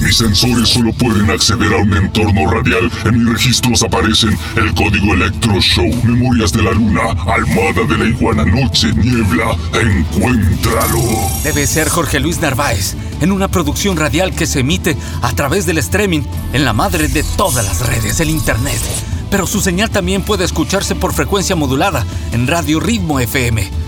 Mis sensores solo pueden acceder a un entorno radial. En mis registros aparecen el código Electro Show, Memorias de la Luna, Almada de la Iguana, Noche, Niebla. Encuéntralo. Debe ser Jorge Luis Narváez, en una producción radial que se emite a través del streaming en la madre de todas las redes, el Internet. Pero su señal también puede escucharse por frecuencia modulada en Radio Ritmo FM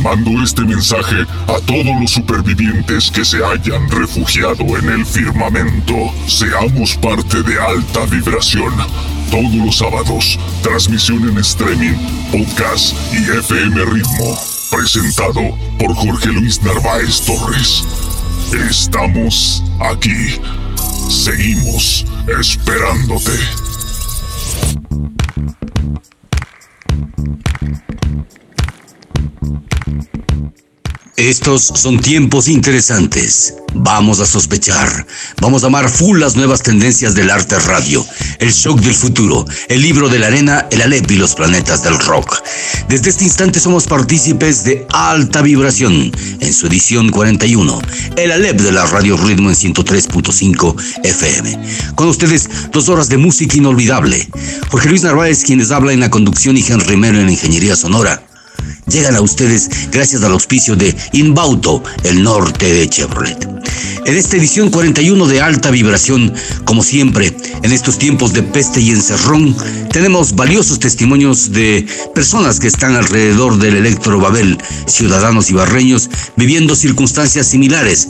Mando este mensaje a todos los supervivientes que se hayan refugiado en el firmamento. Seamos parte de alta vibración. Todos los sábados, transmisión en streaming, podcast y FM Ritmo. Presentado por Jorge Luis Narváez Torres. Estamos aquí. Seguimos esperándote. Estos son tiempos interesantes. Vamos a sospechar. Vamos a amar full las nuevas tendencias del arte radio. El shock del futuro. El libro de la arena, el Alep y los planetas del rock. Desde este instante somos partícipes de Alta Vibración en su edición 41. El Alep de la Radio Ritmo en 103.5 FM. Con ustedes, dos horas de música inolvidable. Jorge Luis Narváez, quienes habla en la conducción y Henry Mero en la ingeniería sonora llegan a ustedes gracias al auspicio de Inbauto, el norte de Chevrolet. En esta edición 41 de alta vibración, como siempre, en estos tiempos de peste y encerrón, tenemos valiosos testimonios de personas que están alrededor del Electro Babel, ciudadanos y barreños viviendo circunstancias similares.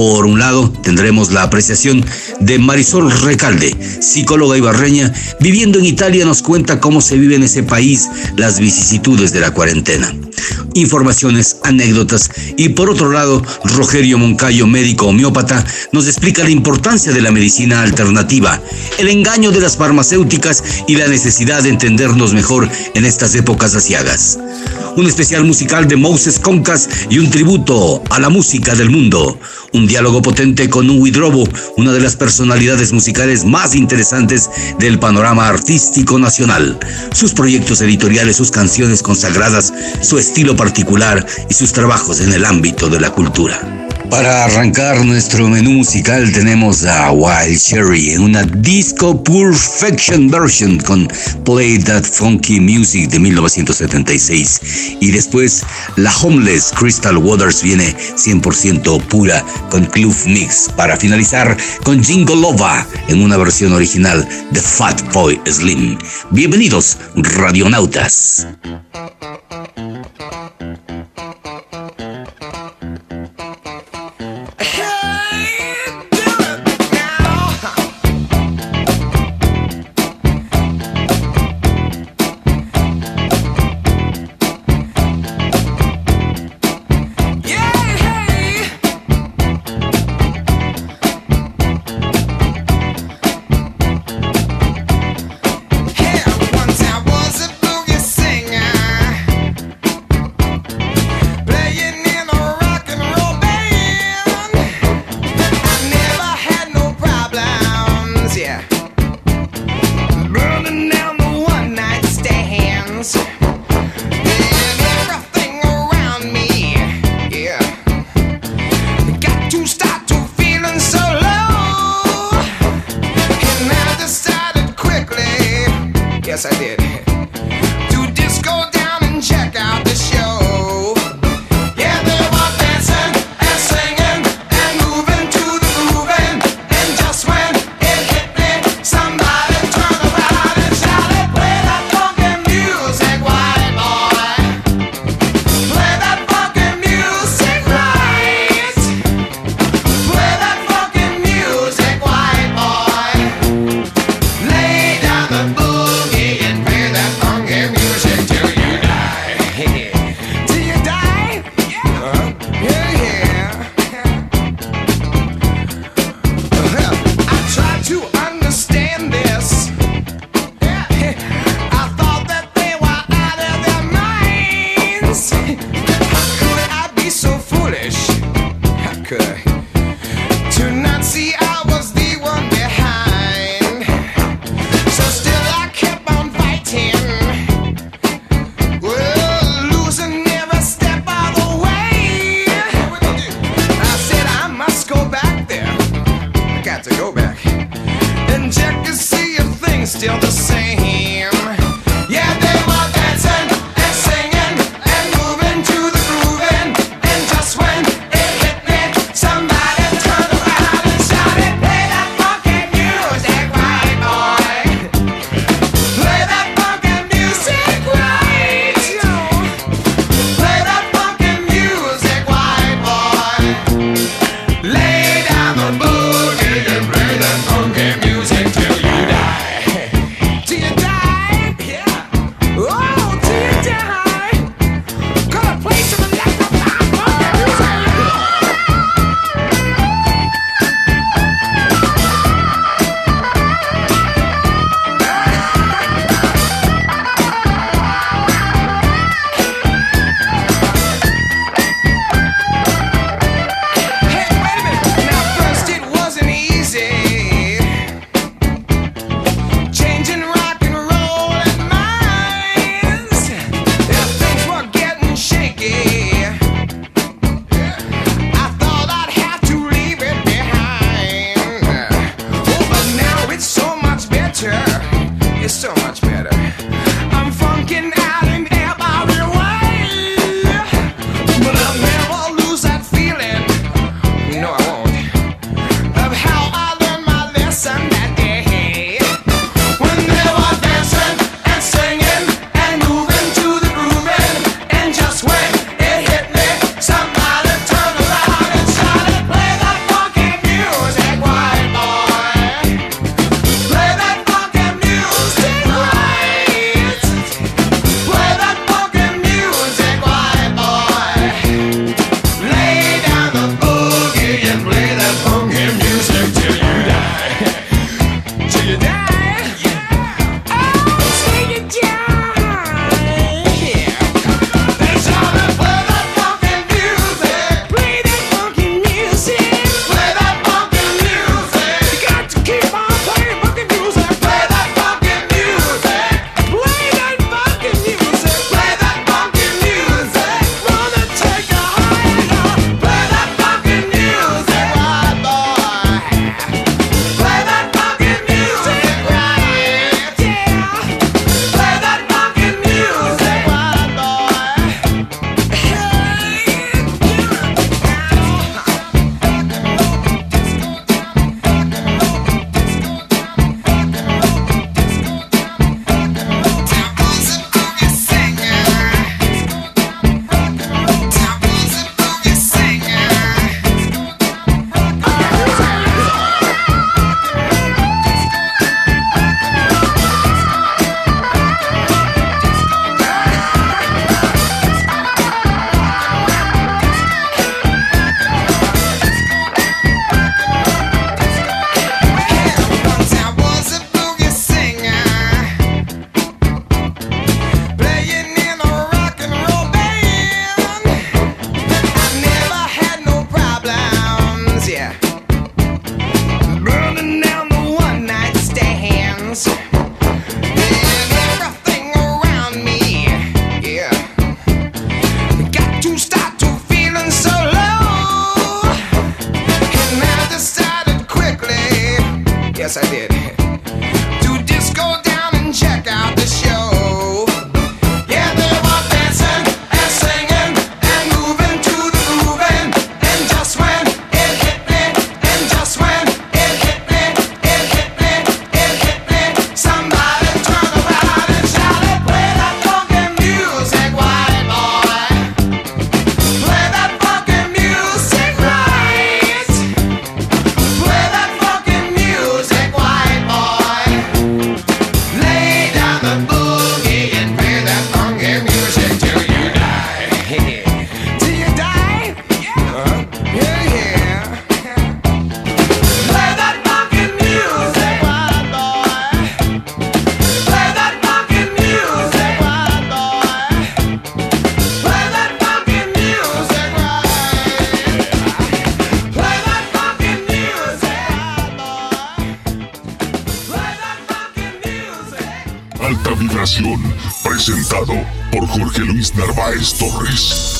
Por un lado, tendremos la apreciación de Marisol Recalde, psicóloga ibarreña, viviendo en Italia, nos cuenta cómo se vive en ese país las vicisitudes de la cuarentena. Informaciones, anécdotas y por otro lado, Rogerio Moncayo, médico homeópata, nos explica la importancia de la medicina alternativa, el engaño de las farmacéuticas y la necesidad de entendernos mejor en estas épocas asiagas. Un especial musical de Moses Concas y un tributo a la música del mundo. Un diálogo potente con un Widrobo, una de las personalidades musicales más interesantes del panorama artístico nacional. Sus proyectos editoriales, sus canciones consagradas, su estilo particular y sus trabajos en el ámbito de la cultura. Para arrancar nuestro menú musical tenemos a Wild Cherry en una Disco Perfection version con Play That Funky Music de 1976 y después la Homeless Crystal Waters viene 100% pura con Club Mix para finalizar con Jingle Lova en una versión original de Fat Boy Slim. Bienvenidos radionautas. Alta Vibración, presentado por Jorge Luis Narváez Torres.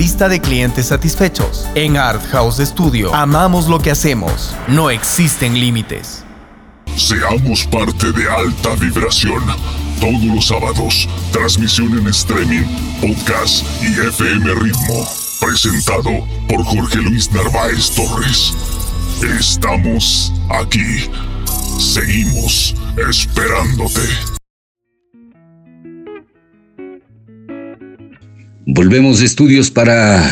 lista de clientes satisfechos. En Art House Studio amamos lo que hacemos. No existen límites. Seamos parte de alta vibración. Todos los sábados, transmisión en streaming, podcast y FM Ritmo. Presentado por Jorge Luis Narváez Torres. Estamos aquí. Seguimos esperándote. Volvemos de estudios para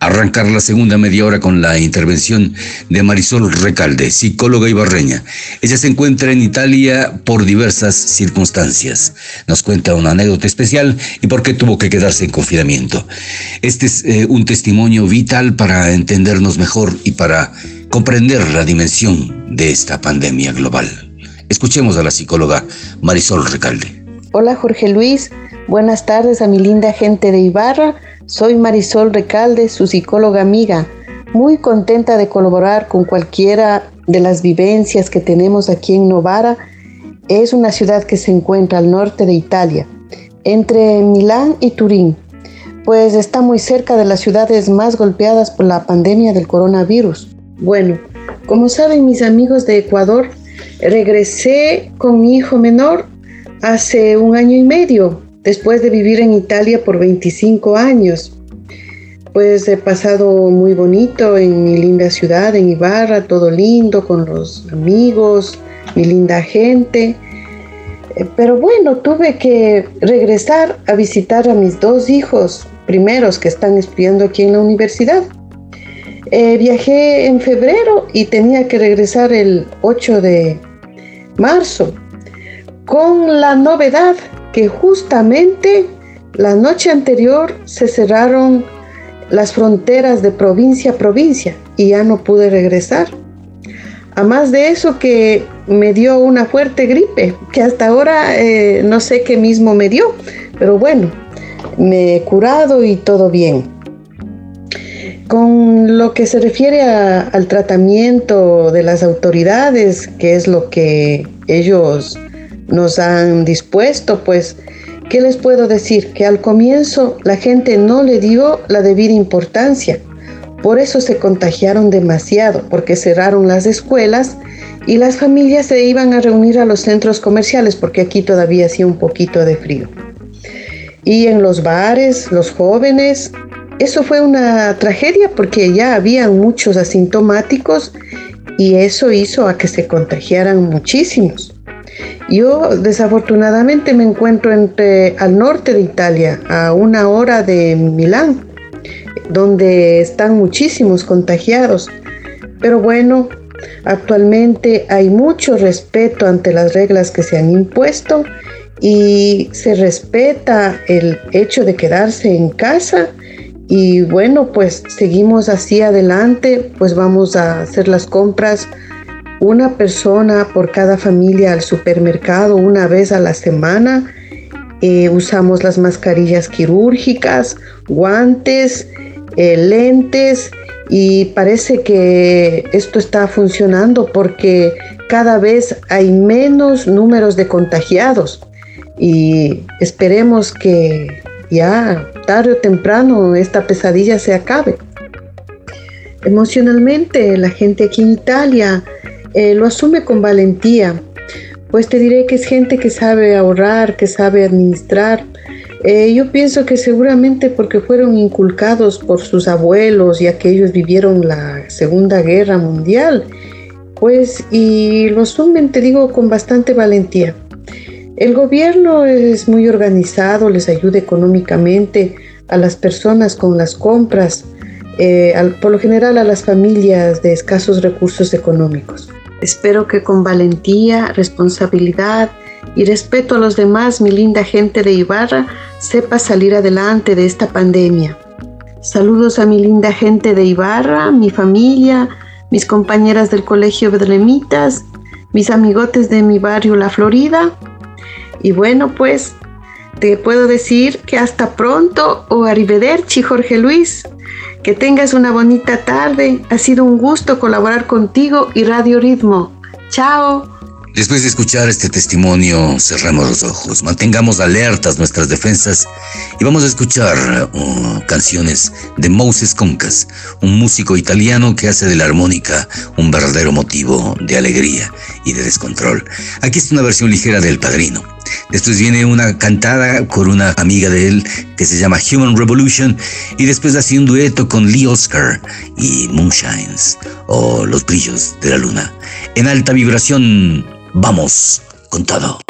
arrancar la segunda media hora con la intervención de Marisol Recalde, psicóloga ibarreña. Ella se encuentra en Italia por diversas circunstancias. Nos cuenta una anécdota especial y por qué tuvo que quedarse en confinamiento. Este es eh, un testimonio vital para entendernos mejor y para comprender la dimensión de esta pandemia global. Escuchemos a la psicóloga Marisol Recalde. Hola Jorge Luis. Buenas tardes a mi linda gente de Ibarra. Soy Marisol Recalde, su psicóloga amiga. Muy contenta de colaborar con cualquiera de las vivencias que tenemos aquí en Novara. Es una ciudad que se encuentra al norte de Italia, entre Milán y Turín, pues está muy cerca de las ciudades más golpeadas por la pandemia del coronavirus. Bueno, como saben mis amigos de Ecuador, regresé con mi hijo menor hace un año y medio después de vivir en Italia por 25 años. Pues he pasado muy bonito en mi linda ciudad, en Ibarra, todo lindo, con los amigos, mi linda gente. Eh, pero bueno, tuve que regresar a visitar a mis dos hijos primeros que están estudiando aquí en la universidad. Eh, viajé en febrero y tenía que regresar el 8 de marzo, con la novedad justamente la noche anterior se cerraron las fronteras de provincia a provincia y ya no pude regresar. A más de eso que me dio una fuerte gripe, que hasta ahora eh, no sé qué mismo me dio, pero bueno, me he curado y todo bien. Con lo que se refiere al tratamiento de las autoridades, que es lo que ellos nos han dispuesto, pues, ¿qué les puedo decir? Que al comienzo la gente no le dio la debida importancia. Por eso se contagiaron demasiado, porque cerraron las escuelas y las familias se iban a reunir a los centros comerciales, porque aquí todavía hacía un poquito de frío. Y en los bares, los jóvenes, eso fue una tragedia porque ya habían muchos asintomáticos y eso hizo a que se contagiaran muchísimos. Yo desafortunadamente me encuentro entre, al norte de Italia, a una hora de Milán, donde están muchísimos contagiados. Pero bueno, Actualmente hay mucho respeto ante las reglas que se han impuesto y se respeta el hecho de quedarse en casa y bueno, pues seguimos así adelante, pues vamos a hacer las compras una persona por cada familia al supermercado una vez a la semana. Eh, usamos las mascarillas quirúrgicas, guantes, eh, lentes y parece que esto está funcionando porque cada vez hay menos números de contagiados y esperemos que ya tarde o temprano esta pesadilla se acabe. Emocionalmente la gente aquí en Italia eh, lo asume con valentía, pues te diré que es gente que sabe ahorrar, que sabe administrar. Eh, yo pienso que seguramente porque fueron inculcados por sus abuelos, ya que ellos vivieron la Segunda Guerra Mundial, pues y lo asumen, te digo, con bastante valentía. El gobierno es muy organizado, les ayuda económicamente a las personas con las compras, eh, por lo general a las familias de escasos recursos económicos. Espero que con valentía, responsabilidad y respeto a los demás, mi linda gente de Ibarra, sepa salir adelante de esta pandemia. Saludos a mi linda gente de Ibarra, mi familia, mis compañeras del Colegio Bedremitas, mis amigotes de mi barrio La Florida. Y bueno, pues te puedo decir que hasta pronto o arrivederci, Jorge Luis. Que tengas una bonita tarde. Ha sido un gusto colaborar contigo y Radio Ritmo. Chao. Después de escuchar este testimonio, cerramos los ojos, mantengamos alertas nuestras defensas y vamos a escuchar uh, canciones de Moses Concas, un músico italiano que hace de la armónica un verdadero motivo de alegría y de descontrol. Aquí está una versión ligera del Padrino. Después viene una cantada con una amiga de él que se llama Human Revolution y después hace un dueto con Lee Oscar y Moonshines o Los Brillos de la Luna. En alta vibración Vamos con todo.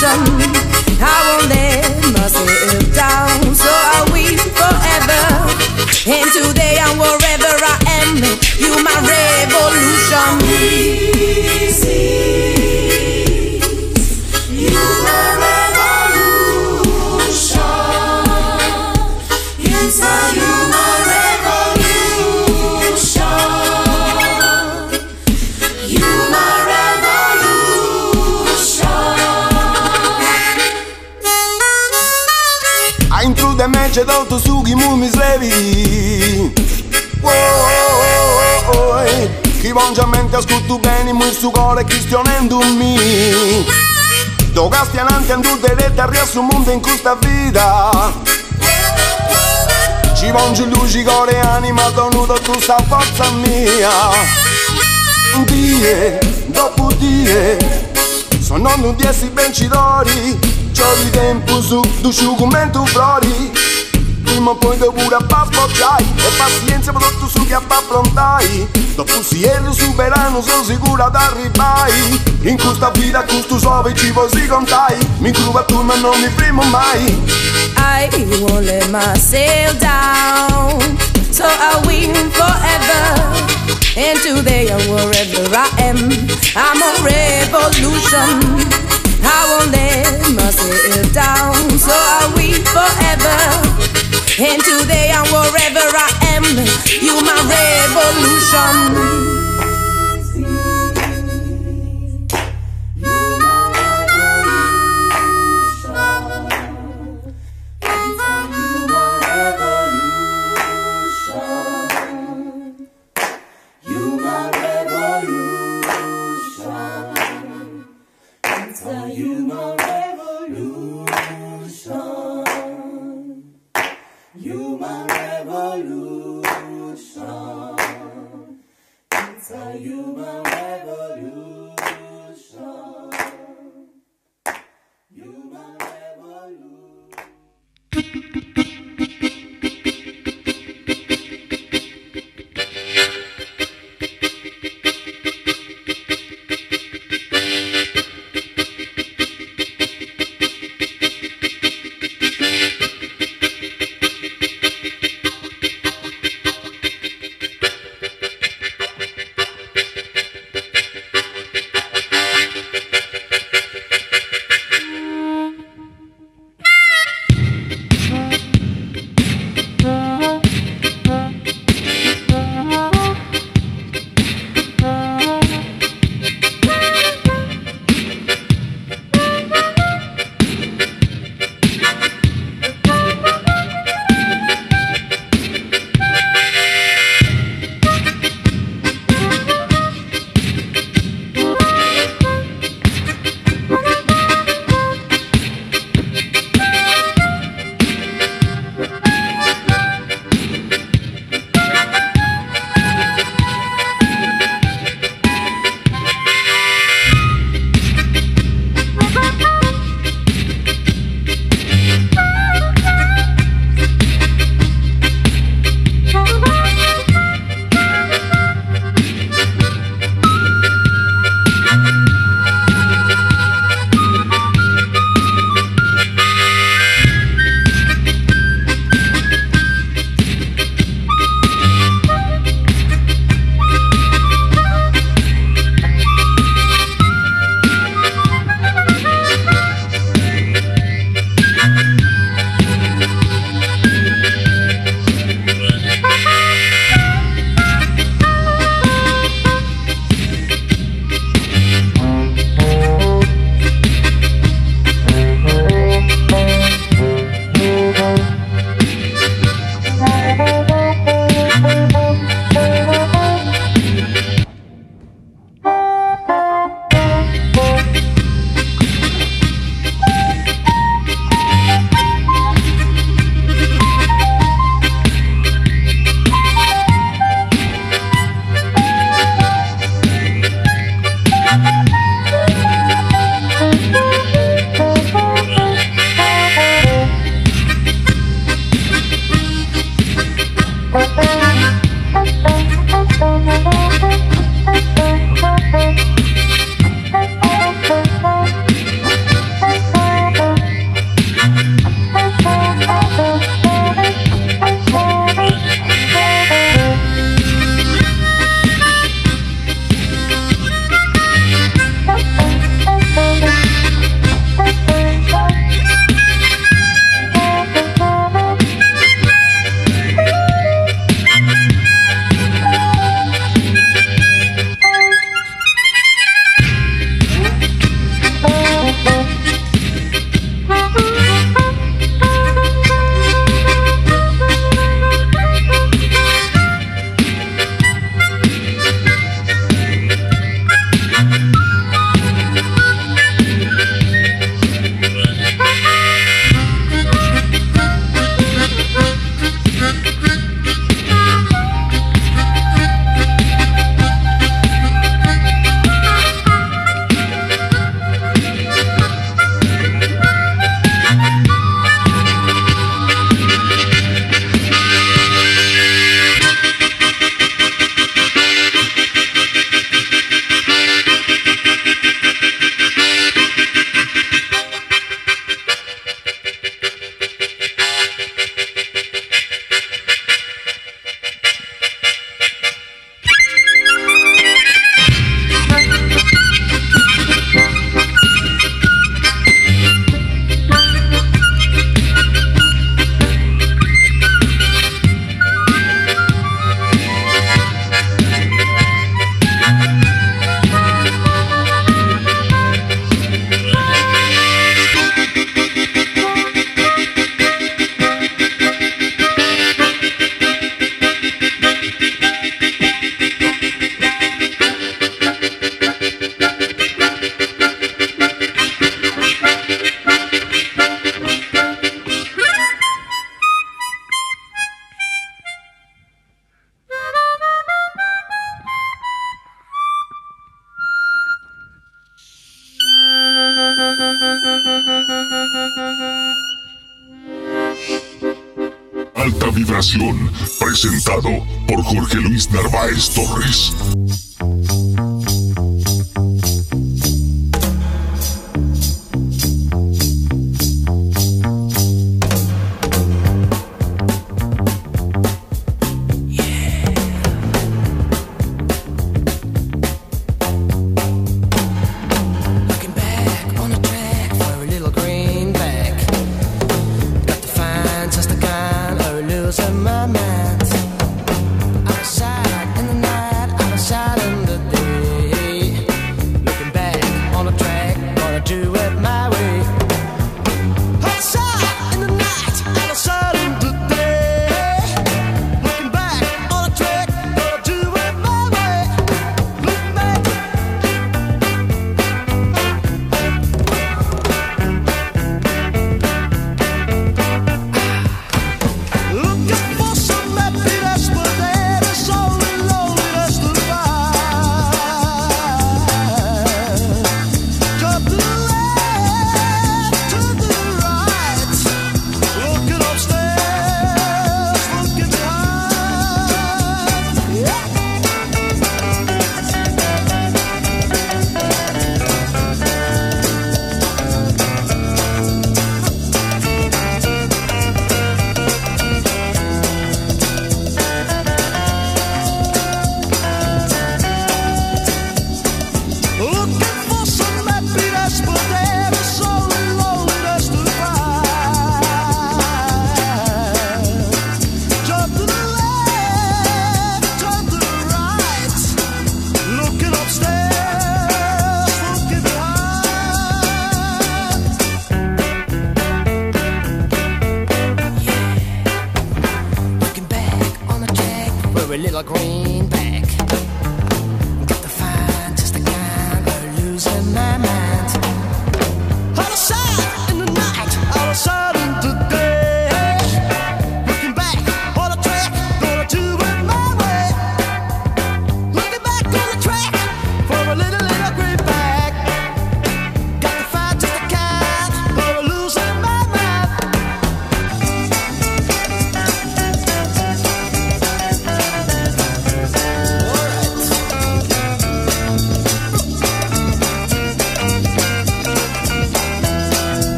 Revolution. I won't let myself down, so I'll win forever. And today and wherever I am, you my revolution. će da li to sugi mumi slevi. Oi, chi mangia mente a ascolto bene il suo cuore cristianendomi Do castianante andute dette a riassu mondo in questa vita Ci mangio luci cuore e anima donuta questa forza mia. Un Die, dopo die, sono non dieci vencitori ci dori Giovi tempo su, du sciugumento flori. Ima pojde bura pa popjaj E pacijencija pa tu sugja pa prontaj Do pusijeli su verano Sam sigura da ripaj In questa vita custu sove ci vosi contai Mi curva tu ma non mi primo mai. I won't let myself down. So I win forever. And today I'm wherever I am. I'm a revolution. I won't let myself down. So I win forever. And today and wherever I am, you my revolution.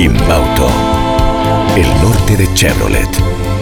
Inbauto. El norte de Chevrolet.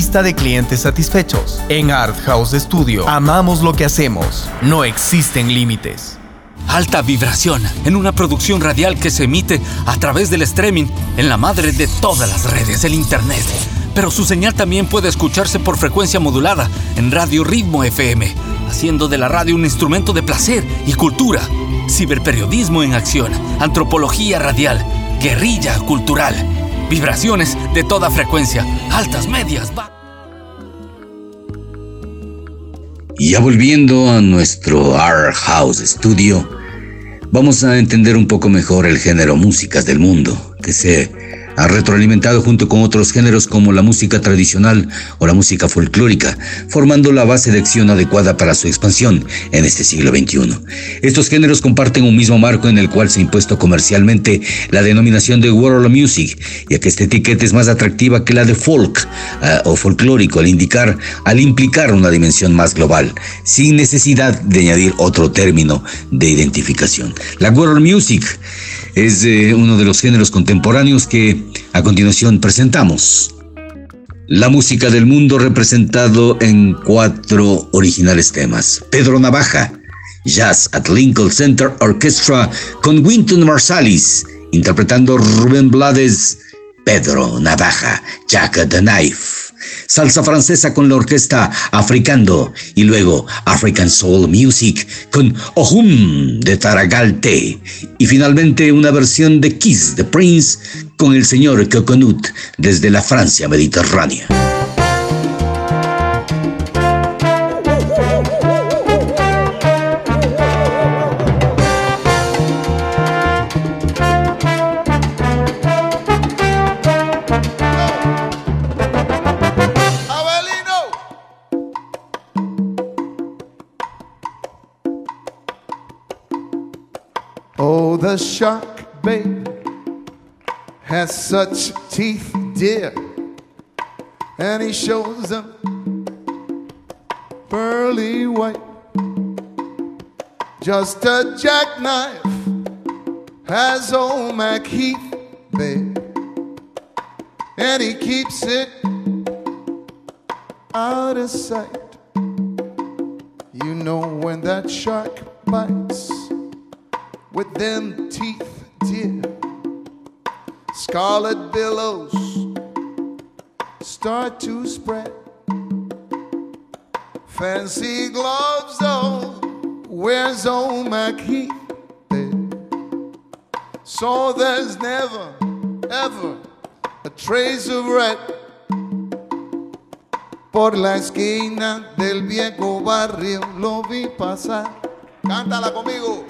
de clientes satisfechos. En Art House Studio amamos lo que hacemos. No existen límites. Alta vibración en una producción radial que se emite a través del streaming en la madre de todas las redes, el Internet. Pero su señal también puede escucharse por frecuencia modulada en Radio Ritmo FM, haciendo de la radio un instrumento de placer y cultura. Ciberperiodismo en acción, antropología radial, guerrilla cultural, vibraciones de toda frecuencia, altas, medias, Y ya volviendo a nuestro Art House Studio, vamos a entender un poco mejor el género músicas del mundo, que se ha retroalimentado junto con otros géneros como la música tradicional o la música folclórica, formando la base de acción adecuada para su expansión en este siglo XXI. Estos géneros comparten un mismo marco en el cual se ha impuesto comercialmente la denominación de World Music, ya que esta etiqueta es más atractiva que la de folk uh, o folclórico al indicar, al implicar una dimensión más global, sin necesidad de añadir otro término de identificación. La World Music es eh, uno de los géneros contemporáneos que a continuación presentamos. La música del mundo representado en cuatro originales temas. Pedro Navaja, Jazz at Lincoln Center Orchestra con Winton Marsalis, interpretando Rubén Blades, Pedro Navaja, Jack the Knife salsa francesa con la orquesta Africando y luego African Soul Music con Ohum de Taragalte y finalmente una versión de Kiss the Prince con el señor Coconut desde la Francia mediterránea. Shark, babe, has such teeth, dear, and he shows them pearly white. Just a jackknife has old Mac Heath, babe, and he keeps it out of sight. You know when that shark bites with them teeth, dear. Scarlet billows start to spread. Fancy gloves, though, where's old McHeath? So there's never, ever a trace of red. Por la esquina del viejo barrio lo vi pasar. Cántala conmigo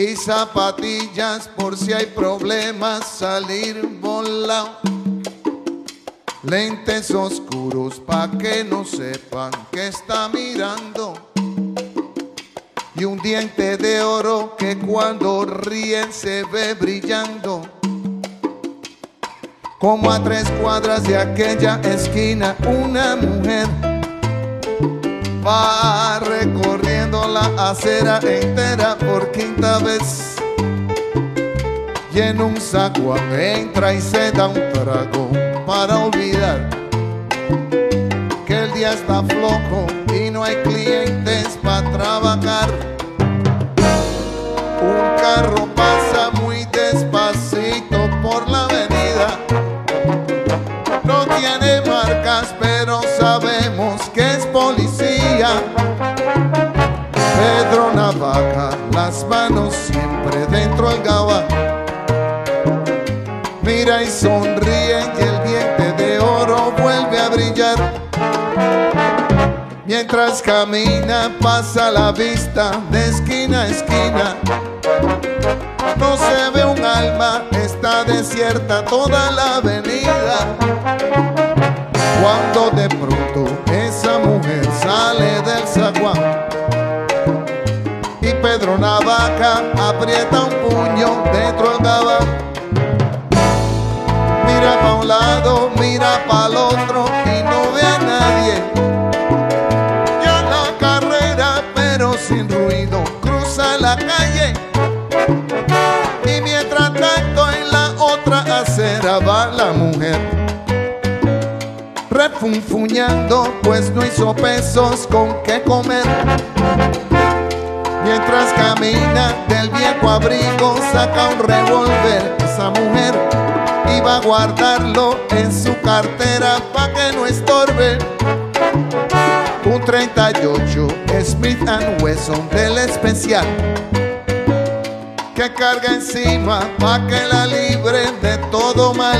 y zapatillas por si hay problemas salir volado. Lentes oscuros pa' que no sepan que está mirando. Y un diente de oro que cuando ríen se ve brillando. Como a tres cuadras de aquella esquina, una mujer va la acera entera por quinta vez. Y en un saco entra y se da un trago para olvidar que el día está flojo y no hay clientes para trabajar. Un carro manos siempre dentro del gabán. Mira y sonríe y el diente de oro vuelve a brillar. Mientras camina pasa la vista de esquina a esquina. No se ve un alma, está desierta toda la avenida. Cuando de pronto esa mujer sale del zaguán y Pedro Navaja aprieta un puño dentro del gabán. Mira para un lado, mira para el otro y no ve a nadie. Ya la carrera, pero sin ruido, cruza la calle. Y mientras tanto en la otra acera va la mujer. Refunfuñando, pues no hizo pesos con qué comer. Mientras camina del viejo abrigo, saca un revólver. Esa mujer iba a guardarlo en su cartera pa' que no estorbe. Un 38 Smith Wesson del especial que carga encima pa' que la libre de todo mal.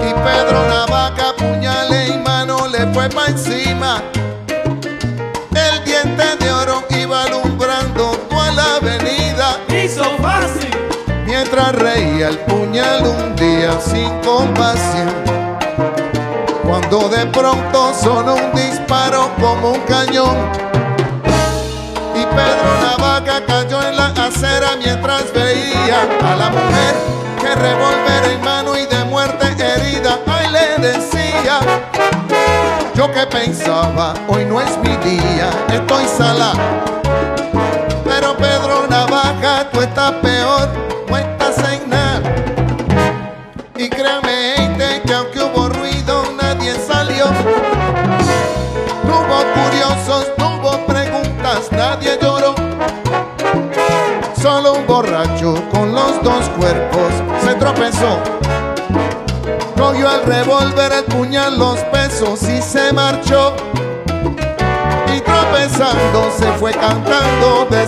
Y Pedro Navaja, puñale y mano le fue pa' encima. Mientras reía el puñal un día sin compasión. Cuando de pronto sonó un disparo como un cañón. Y Pedro Navaja cayó en la acera mientras veía a la mujer que revólver en mano y de muerte herida. Ay, le decía. Yo que pensaba, hoy no es mi día, estoy sala.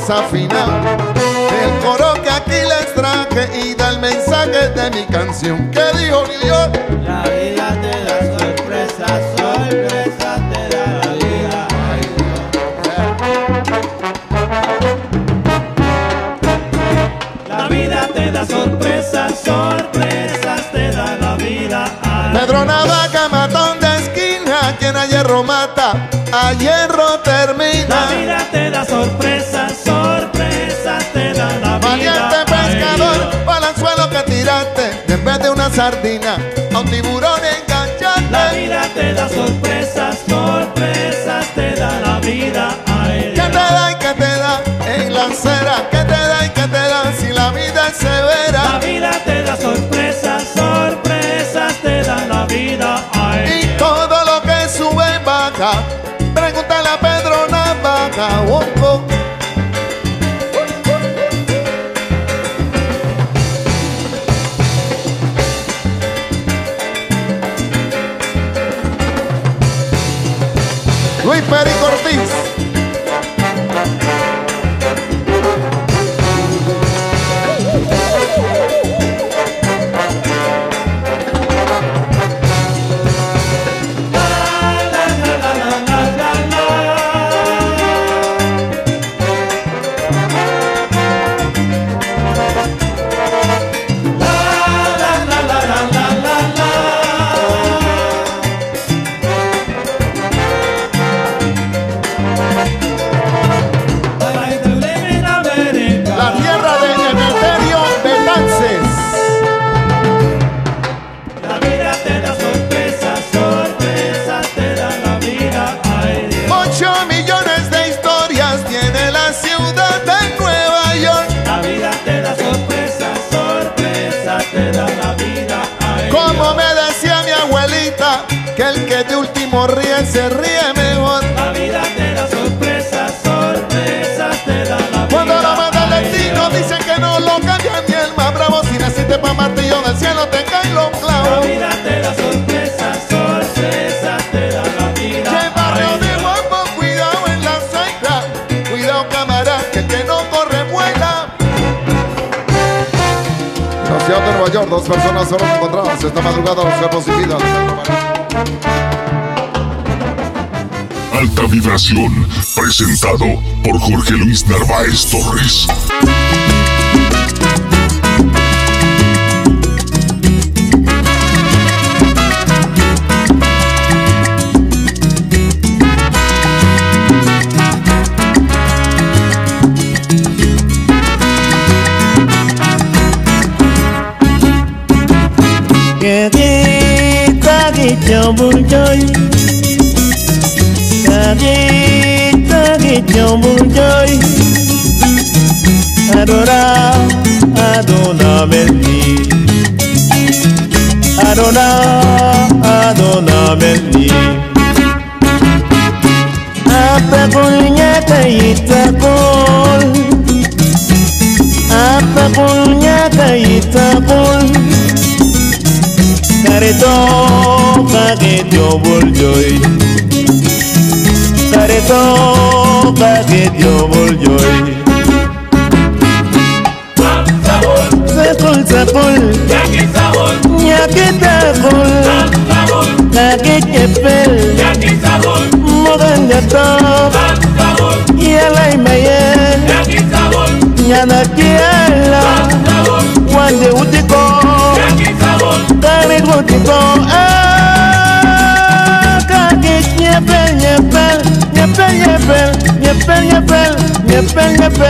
Desafinado. El coro que aquí les traje y da el mensaje de mi canción. que dijo New York? La vida te da sorpresas, sorpresas te da la vida. La vida te da sorpresas, sorpresas te da la vida. Pedro Navaja, matón de esquina, quien a hierro mata, a hierro sardina, a un tiburón enganchaste. La vida te da sorpresas personas fueron encontradas esta madrugada los cuerpos vida. Alta Vibración, presentado por Jorge Luis Narváez Torres. cho buồn chơi. Ta đi ta đi cho buồn chơi. Adora adona benni adona adona benni apa kulnya tayita kul apa kulnya tayita kul Karito kage jombul joy Karito kage jombul joy Sakul sakul Nyaki takul Kage kepel Mogan jatok Yalay mayen Nyana kiala. Wande utiko modibo eh, kage nyepe nyepe nyepe nyepe nyepe nyepe nyepe nyepe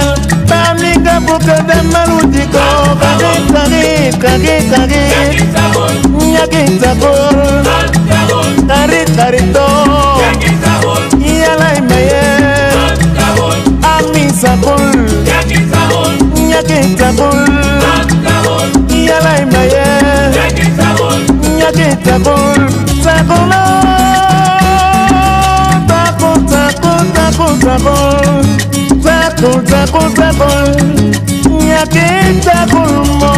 balinga bokede maludiko kage kage kage kage nyaki sabor kari kari to yalai maye ami sabor. Nyaki sabor jáde tẹkùn tẹkùn lọ tẹkùn tẹkùn tẹkùn tẹkùn tẹkùn tẹkùn tẹkùn yẹ kí tẹkùn mọ.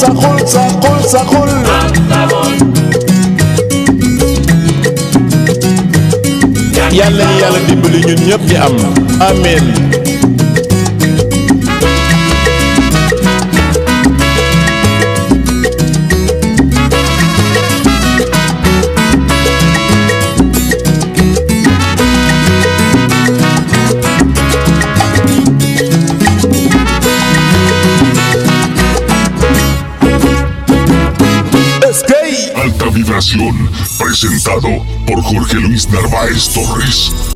سخن سخن سخن yàlla yàlla dimbali ñun ñëpp ñu am Amen. Presentado por Jorge Luis Narváez Torres.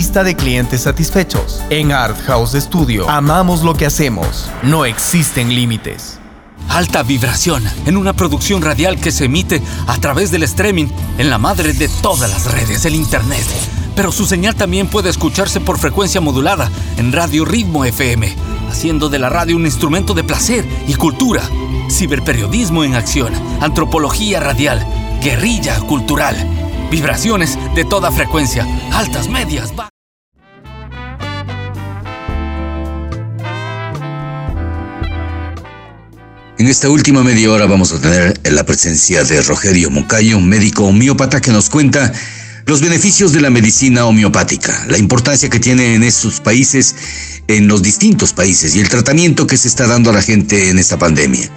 de clientes satisfechos. En Art House Studio amamos lo que hacemos. No existen límites. Alta vibración en una producción radial que se emite a través del streaming en la madre de todas las redes, el Internet. Pero su señal también puede escucharse por frecuencia modulada en Radio Ritmo FM, haciendo de la radio un instrumento de placer y cultura. Ciberperiodismo en acción, antropología radial, guerrilla cultural Vibraciones de toda frecuencia, altas, medias, En esta última media hora vamos a tener la presencia de Rogerio Moncayo, médico homeópata, que nos cuenta los beneficios de la medicina homeopática, la importancia que tiene en estos países, en los distintos países y el tratamiento que se está dando a la gente en esta pandemia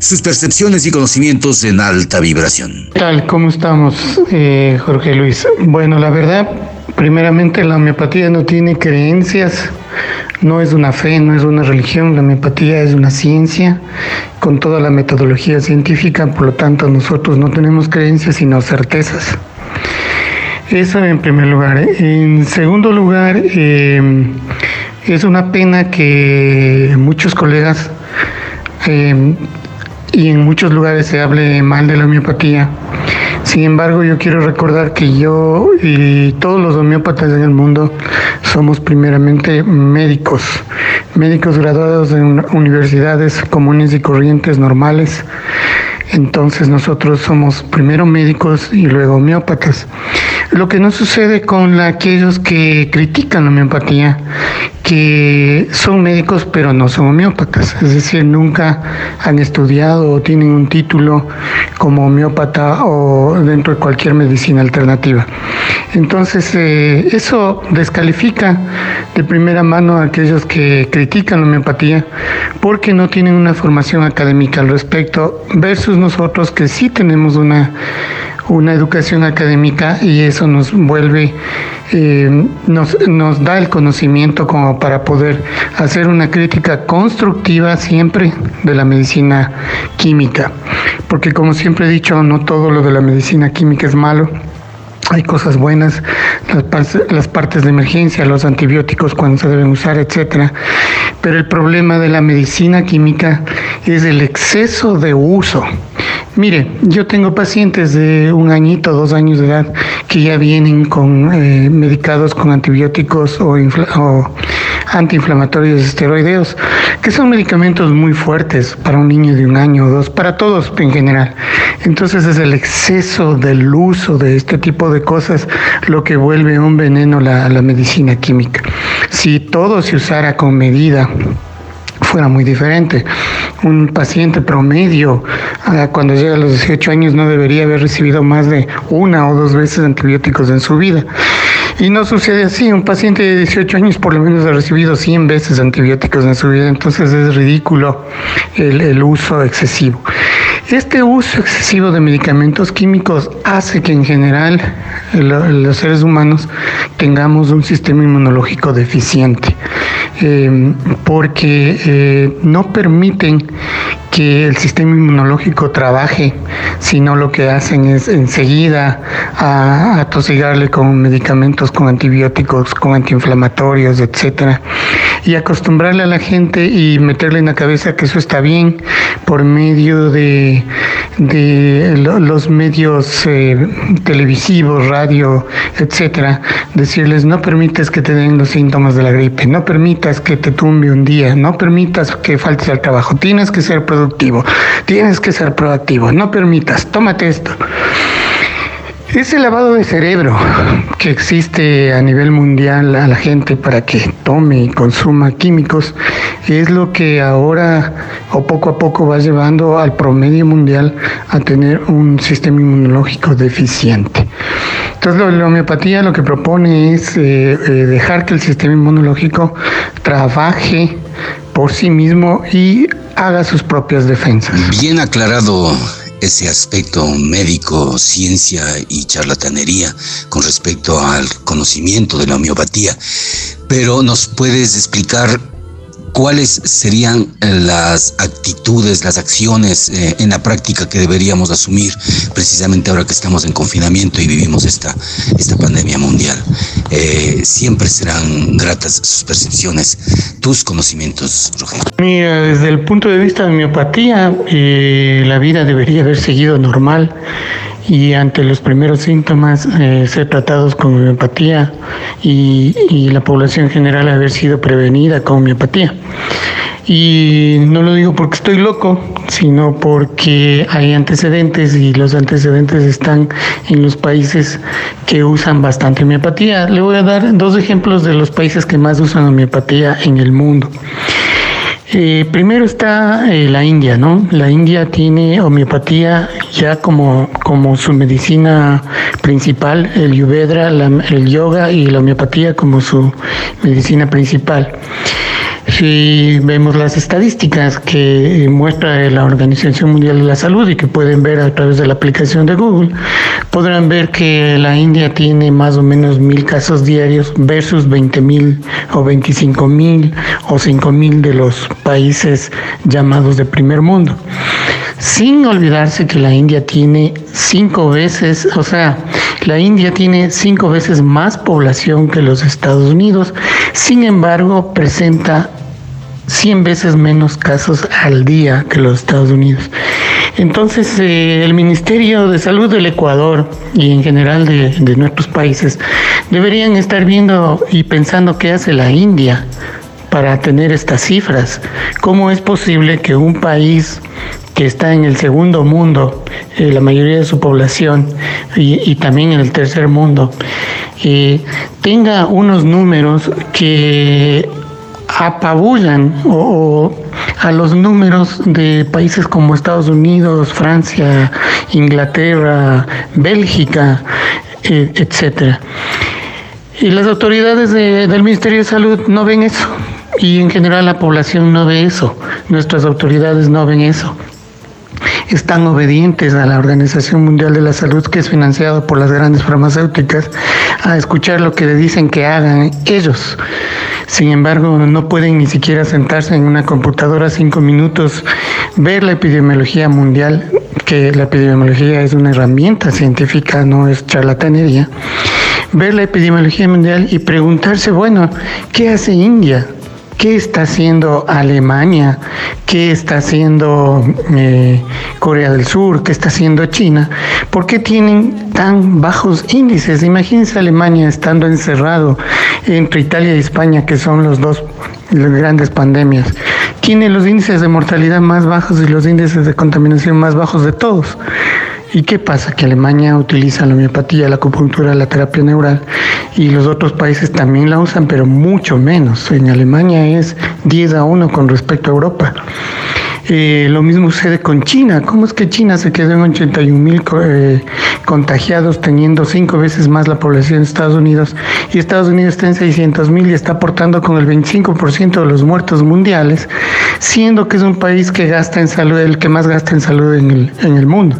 sus percepciones y conocimientos en alta vibración. ¿Qué tal? ¿Cómo estamos, eh, Jorge Luis? Bueno, la verdad, primeramente la homeopatía no tiene creencias, no es una fe, no es una religión, la homeopatía es una ciencia con toda la metodología científica, por lo tanto nosotros no tenemos creencias sino certezas. Eso en primer lugar. En segundo lugar, eh, es una pena que muchos colegas eh, y en muchos lugares se hable mal de la homeopatía. Sin embargo, yo quiero recordar que yo y todos los homeópatas en el mundo somos primeramente médicos, médicos graduados en universidades comunes y corrientes normales. Entonces nosotros somos primero médicos y luego homeópatas. Lo que no sucede con aquellos que critican la homeopatía, que son médicos pero no son homeópatas, es decir, nunca han estudiado o tienen un título como homeópata o dentro de cualquier medicina alternativa. Entonces, eh, eso descalifica de primera mano a aquellos que critican la homeopatía porque no tienen una formación académica al respecto, versus nosotros que sí tenemos una una educación académica y eso nos vuelve, eh, nos, nos da el conocimiento como para poder hacer una crítica constructiva siempre de la medicina química. Porque como siempre he dicho, no todo lo de la medicina química es malo hay cosas buenas, las, partes de emergencia, los antibióticos cuando se deben usar, etcétera. Pero el problema de la medicina química es el exceso de uso. Mire, yo tengo pacientes de un añito, dos años de edad que ya vienen con eh, medicados con antibióticos o, o antiinflamatorios esteroideos, que son medicamentos muy fuertes para un niño de un año o dos, para todos en general. Entonces es el exceso del uso de este tipo de cosas lo que vuelve un veneno la, la medicina química. Si todo se usara con medida, fuera muy diferente. Un paciente promedio, ah, cuando llega a los 18 años, no debería haber recibido más de una o dos veces antibióticos en su vida. Y no sucede así. Un paciente de 18 años por lo menos ha recibido 100 veces antibióticos en su vida. Entonces es ridículo el, uso excesivo. Este uso excesivo de medicamentos químicos hace que en general los seres humanos tengamos un sistema inmunológico deficiente, eh, porque eh, no permiten que el sistema inmunológico trabaje, sino lo que hacen es enseguida a, atosigarle con medicamentos, con antibióticos, con antiinflamatorios, etcétera, y acostumbrarle a la gente y meterle en la cabeza que eso está bien por medio de, de los medios eh, televisivos, radio, etcétera, decirles no permites que te den los síntomas de la gripe, no permitas que te tumbe un día, no permitas que faltes al trabajo, tienes que ser productivo, tienes que ser proactivo, no permitas, tómate esto. Ese lavado de cerebro que existe a nivel mundial a la gente para que tome y consuma químicos es lo que ahora o poco a poco va llevando al promedio mundial a tener un sistema inmunológico deficiente. Entonces la homeopatía lo que propone es eh, eh, dejar que el sistema inmunológico trabaje por sí mismo y haga sus propias defensas. Bien aclarado ese aspecto médico, ciencia y charlatanería con respecto al conocimiento de la homeopatía. Pero nos puedes explicar ¿cuáles serían las actitudes, las acciones eh, en la práctica que deberíamos asumir precisamente ahora que estamos en confinamiento y vivimos esta, esta pandemia mundial? Eh, siempre serán gratas sus percepciones, tus conocimientos, Rogelio. Mira, desde el punto de vista de miopatía, eh, la vida debería haber seguido normal y ante los primeros síntomas eh, ser tratados con homeopatía y, y, la población general haber sido prevenida con homeopatía. Y no lo digo porque estoy loco, sino porque hay antecedentes y los antecedentes están en los países que usan bastante homeopatía. Le voy a dar dos ejemplos de los países que más usan homeopatía en el mundo. Eh, primero está eh, la India, ¿no? La India tiene homeopatía ya como, como su medicina principal, el Ayurveda, el yoga y la homeopatía como su medicina principal. Si vemos las estadísticas que muestra la Organización Mundial de la Salud y que pueden ver a través de la aplicación de Google, podrán ver que la India tiene más o menos mil casos diarios versus 20 mil o 25 mil o 5 mil de los países llamados de primer mundo. Sin olvidarse que la India tiene cinco veces, o sea, la India tiene cinco veces más población que los Estados Unidos, sin embargo presenta 100 veces menos casos al día que los Estados Unidos. Entonces, eh, el Ministerio de Salud del Ecuador y en general de, nuestros países deberían estar viendo y pensando qué hace la India para tener estas cifras. ¿Cómo es posible que un país que está en el segundo mundo, eh, la mayoría de su población, y, y también en el tercer mundo, eh, tenga unos números que apabullan o, a los números de países como Estados Unidos, Francia, Inglaterra, Bélgica, eh, etcétera. Y las autoridades de, del Ministerio de Salud no ven eso. Y en general la población no ve eso. Nuestras autoridades no ven eso están obedientes a la Organización Mundial de la Salud, que es financiado por las grandes farmacéuticas, a escuchar lo que le dicen que hagan ellos. Sin embargo, no pueden ni siquiera sentarse en una computadora cinco minutos, ver la epidemiología mundial, que la epidemiología es una herramienta científica, no es charlatanería, ver la epidemiología mundial y preguntarse, bueno, ¿qué hace India? ¿Qué está haciendo Alemania? ¿Qué está haciendo eh, Corea del Sur? ¿Qué está haciendo China? ¿Por qué tienen tan bajos índices? Imagínense Alemania estando encerrado entre Italia y España, que son los dos las grandes pandemias. Tiene los índices de mortalidad más bajos y los índices de contaminación más bajos de todos. ¿Y qué pasa? Que Alemania utiliza la homeopatía, la acupuntura, la terapia neural y los otros países también la usan, pero mucho menos. En Alemania es 10 a 1 con respecto a Europa. Eh, lo mismo sucede con China. ¿Cómo es que China se quedó en 81 mil eh, contagiados, teniendo cinco veces más la población de Estados Unidos? Y Estados Unidos está en 600 mil y está aportando con el 25% de los muertos mundiales, siendo que es un país que gasta en salud, el que más gasta en salud en el, en el mundo.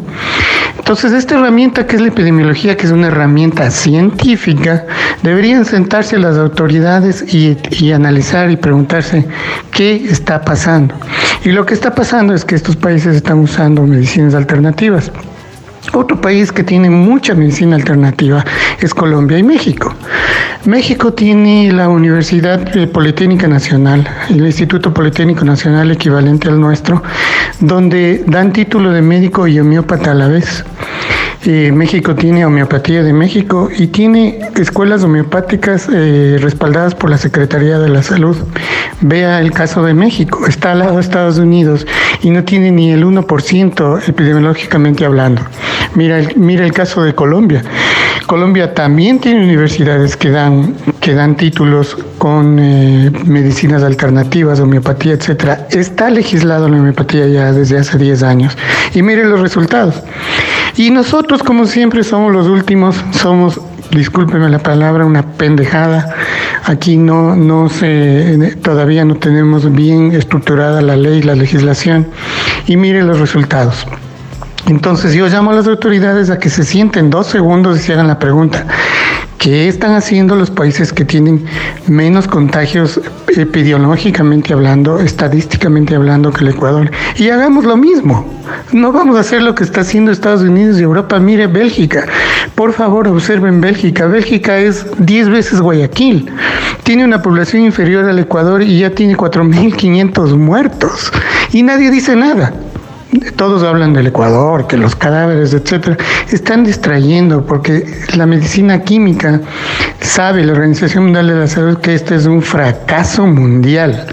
Entonces, esta herramienta que es la epidemiología, que es una herramienta científica, deberían sentarse las autoridades y, y, analizar y preguntarse qué está pasando. Y lo que está pasando es que estos países están usando medicinas alternativas. Otro país que tiene mucha medicina alternativa es Colombia y México. México tiene la Universidad Politécnica Nacional, el Instituto Politécnico Nacional equivalente al nuestro, donde dan título de médico y homeópata a la vez. Eh, México tiene homeopatía de México y tiene escuelas homeopáticas eh, respaldadas por la Secretaría de la Salud. Vea el caso de México, está al lado de Estados Unidos y no tiene ni el 1% epidemiológicamente hablando. Mira el, el caso de Colombia. Colombia también tiene universidades que dan, que dan títulos con eh, medicinas alternativas, homeopatía, etcétera. Está legislado la homeopatía ya desde hace 10 años. Y mire los resultados. Y nosotros, como siempre, somos los últimos, somos discúlpeme la palabra, una pendejada. Aquí no, no se, todavía no tenemos bien estructurada la ley, la legislación. Y mire los resultados. Entonces yo llamo a las autoridades a que se sienten dos segundos y se hagan la pregunta. ¿Qué están haciendo los países que tienen menos contagios epidemiológicamente hablando, estadísticamente hablando que el Ecuador? Y hagamos lo mismo. No vamos a hacer lo que está haciendo Estados Unidos y Europa. Mire Bélgica. Por favor, observen Bélgica. Bélgica es 10 veces Guayaquil. Tiene una población inferior al Ecuador y ya tiene 4.500 muertos. Y nadie dice nada todos hablan del Ecuador, que los cadáveres, etcétera, están distrayendo porque la medicina química sabe, la Organización Mundial de la Salud, que este es un fracaso mundial,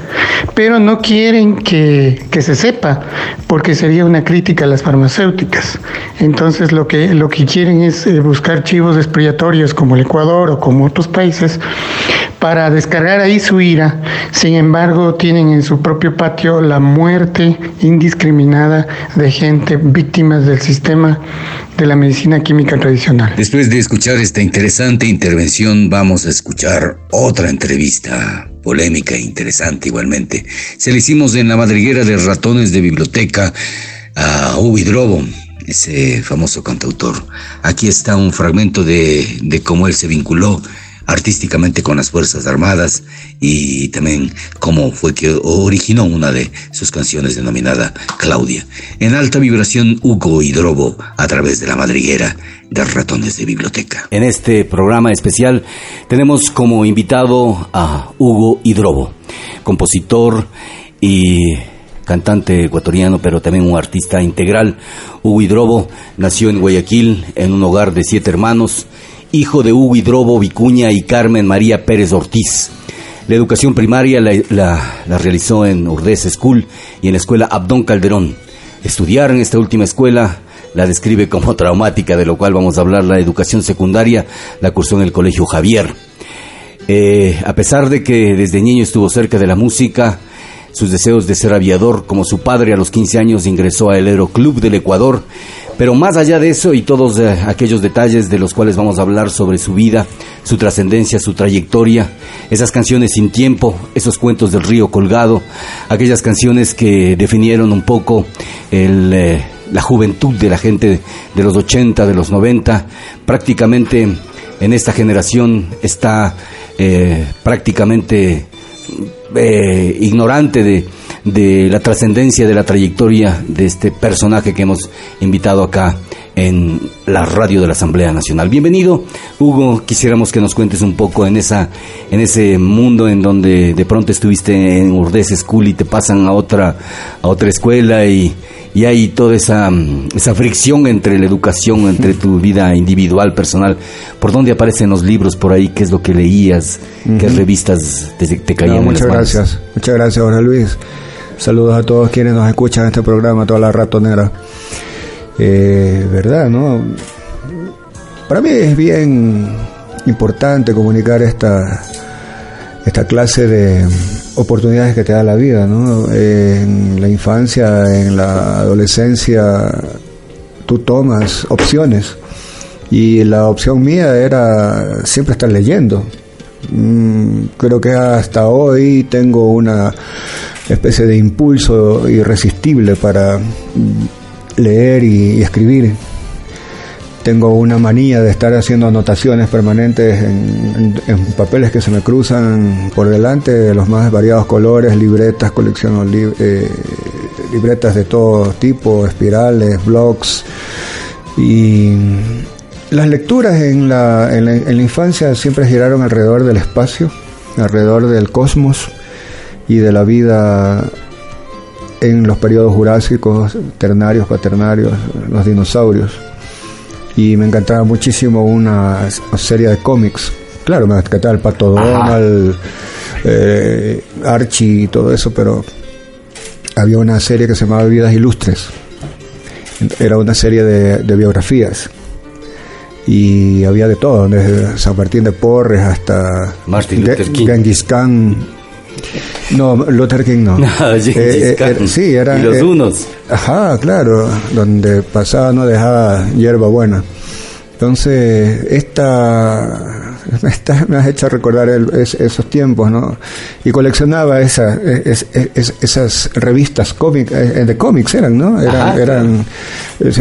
pero no quieren que, se sepa porque sería una crítica a las farmacéuticas. Entonces lo que, lo que quieren es eh, buscar chivos expiatorios como el Ecuador o como otros países para descargar ahí su ira. Sin embargo, tienen en su propio patio la muerte indiscriminada de gente víctimas del sistema de la medicina química tradicional. Después de escuchar esta interesante intervención, vamos a escuchar otra entrevista polémica e interesante igualmente. Se le hicimos en la madriguera de ratones de biblioteca a Ubi Drobo, ese famoso cantautor. Aquí está un fragmento de, de cómo él se vinculó artísticamente con las Fuerzas Armadas y también cómo fue que originó una de sus canciones denominada Claudia. En alta vibración, Hugo Hidrobo a través de la madriguera de ratones de biblioteca. En este programa especial tenemos como invitado a Hugo Hidrobo, compositor y cantante ecuatoriano, pero también un artista integral. Hugo Hidrobo nació en Guayaquil en un hogar de siete hermanos hijo de Hugo Hidrobo Vicuña y Carmen María Pérez Ortiz. La educación primaria la, realizó en Urdez School y en la escuela Abdón Calderón. Estudiar en esta última escuela la describe como traumática, de lo cual vamos a hablar. La educación secundaria la cursó en el Colegio Javier. Eh, a pesar de que desde niño estuvo cerca de la música, sus deseos de ser aviador como su padre a los 15 años ingresó al Aeroclub del Ecuador pero más allá de eso y todos eh, aquellos detalles de los cuales vamos a hablar sobre su vida, su trascendencia, su trayectoria, esas canciones sin tiempo, esos cuentos del río colgado, aquellas canciones que definieron un poco eh, la juventud de la gente de los 80, de los 90, prácticamente en esta generación está eh, prácticamente ignorante de de la trascendencia de la trayectoria de este personaje que hemos invitado acá en la radio de la Asamblea Nacional. Bienvenido, Hugo. Quisiéramos que nos cuentes un poco en esa, en ese mundo en donde de pronto estuviste en Urdez School y te pasan a otra, a otra escuela y, y hay toda esa, esa fricción entre la educación, entre tu vida individual, personal. ¿Por dónde aparecen los libros por ahí? ¿Qué es lo que leías? ¿Qué revistas te, te caían muchas en las manos? gracias, muchas gracias, Jorge Luis. Saludos a todos quienes nos escuchan en este programa, toda la ratonera. Eh, ¿Verdad, no? Para mí es bien importante comunicar esta, esta clase de oportunidades que te da la vida, ¿no? En la infancia, en la adolescencia, tú tomas opciones. Y la opción mía era siempre estar leyendo. Mm, creo que hasta hoy tengo una especie de impulso irresistible para leer y, escribir. Tengo una manía de estar haciendo anotaciones permanentes en, papeles que se me cruzan por delante de los más variados colores, libretas, colecciono eh, libretas de todo tipo, espirales, blogs. Y las lecturas en la, en la infancia siempre giraron alrededor del espacio, alrededor del cosmos y de la vida en los periodos jurásicos, ternarios, cuaternarios, los dinosaurios. Y me encantaba muchísimo una serie de cómics. Claro, me encantaba el Pato Donald, eh, Archie y todo eso, pero había una serie que se llamaba Vidas Ilustres. Era una serie de, biografías. y había de todo, desde San Martín de Porres hasta Martin Luther King. Genghis Khan. No, Luther King no. Gengis Eh, eh, eh, sí, era. Y los eh, unos. Ajá, claro, donde pasaba no dejaba hierba buena. Entonces, esta, esta me has hecho recordar el- es- esos tiempos, ¿no? Y coleccionaba esa, es- es- es- esas revistas cómic, de cómics eran, ¿no? Eran, Ajá, eran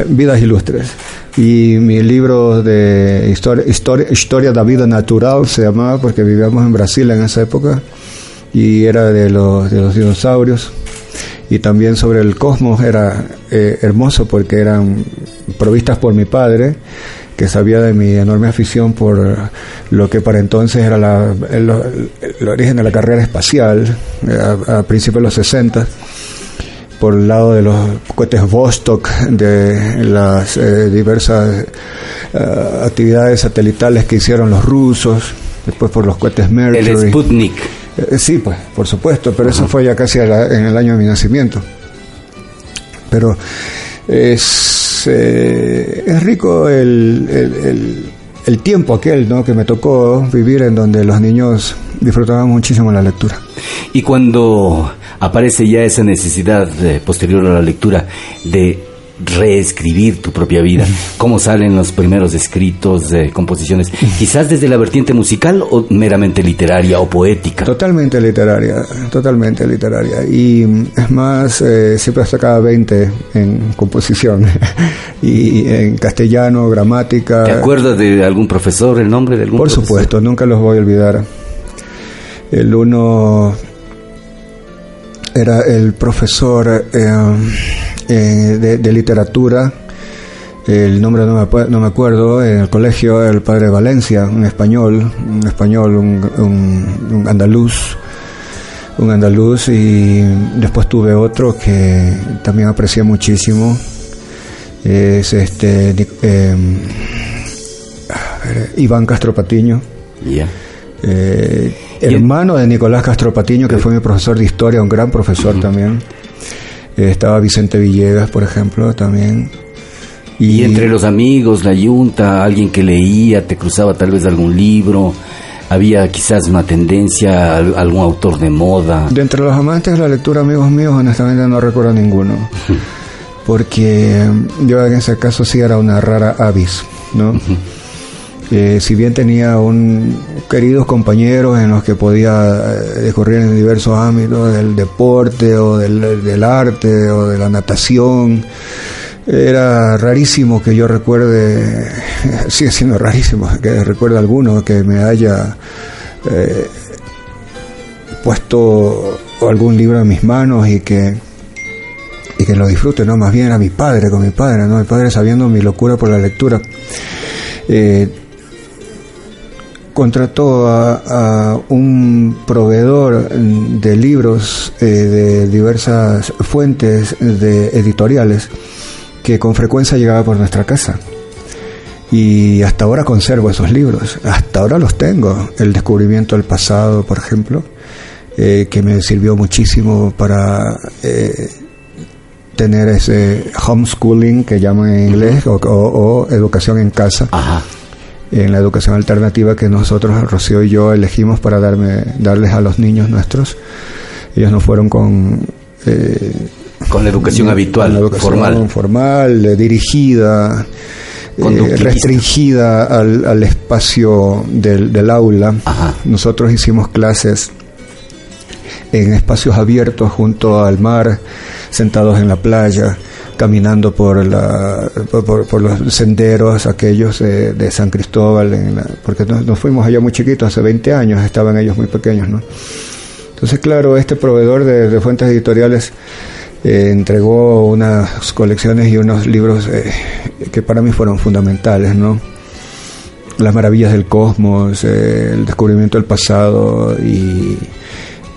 vidas ilustres. Y mi libro de historia, historia, historia da vida natural se llamaba porque vivíamos en Brasil en esa época y era de los, de los dinosaurios y también sobre el cosmos era eh, hermoso porque eran provistas por mi padre que sabía de mi enorme afición por lo que para entonces era la- el, el origen de la carrera espacial eh, a, a principios de los 60 por el lado de los cohetes Vostok, de las eh, diversas eh, actividades satelitales que hicieron los rusos, después por los cohetes Mercury. El Sputnik. Eh, sí, pues, por supuesto, pero eso fue ya casi la- en el año de mi nacimiento. Pero es, eh, es rico el, el- el- el tiempo aquel ¿no? que me tocó vivir en donde los niños disfrutaban muchísimo la lectura. Y cuando aparece ya esa necesidad eh, posterior a la lectura de reescribir tu propia vida, ¿cómo salen los primeros escritos, eh, composiciones? Quizás desde la vertiente musical o meramente literaria o poética. Totalmente literaria, totalmente literaria. Y es más, eh, siempre sacaba 20 en composición. y en castellano, gramática. ¿Te acuerdas de algún profesor, el nombre de algún Por profesor? supuesto, nunca los voy a olvidar. El uno era el profesor eh, eh, de, de literatura, el nombre no me, no me acuerdo, en el colegio el padre Valencia, un español, un español, un, un- un andaluz, un andaluz y después tuve otro que también aprecié muchísimo, es este eh, ver, Iván Castro Patiño. Ya. Eh, hermano de Nicolás Castro Patiño, que fue mi profesor de historia, un gran profesor también. Eh, estaba Vicente Villegas, por ejemplo, también. Y entre los amigos, la yunta, alguien que leía, te cruzaba tal vez algún libro, había quizás una tendencia, al- algún autor de moda. De entre los amantes de la lectura, amigos míos, honestamente no recuerdo ninguno. Porque eh, yo en ese caso sí era una rara avis, ¿no? Si bien tenía un queridos compañeros en los que podía eh, discurrir en diversos ámbitos del deporte o del, del arte o de la natación, era rarísimo que yo recuerde, sigue siendo rarísimo que recuerde alguno que me haya eh, puesto algún libro en mis manos y que y que lo disfrute, no, más bien era mi padre, con mi padre, no, mi padre sabiendo mi locura por la lectura. Eh, contrató a, a un proveedor de libros eh, de diversas fuentes de editoriales que con frecuencia llegaba por nuestra casa. Y hasta ahora conservo esos libros, hasta ahora los tengo. El descubrimiento del pasado, por ejemplo, eh, que me sirvió muchísimo para eh, tener ese homeschooling que llaman en inglés o, o- o educación en casa. En la educación alternativa que nosotros, Rocío y yo, elegimos para darme, darles a los niños nuestros. Ellos no fueron con... eh, Con la educación habitual, con la educación formal. formal, eh, dirigida, eh, restringida al, al espacio del, del aula. Nosotros hicimos clases en espacios abiertos junto al mar, sentados en la playa, caminando por, la, por, los senderos aquellos de, San Cristóbal, porque nos, fuimos allá muy chiquitos, hace 20 años, estaban ellos muy pequeños, ¿no? Entonces, claro, este proveedor de, fuentes editoriales eh, entregó unas colecciones y unos libros eh, que para mí fueron fundamentales, ¿no? Las maravillas del cosmos, eh, el descubrimiento del pasado y-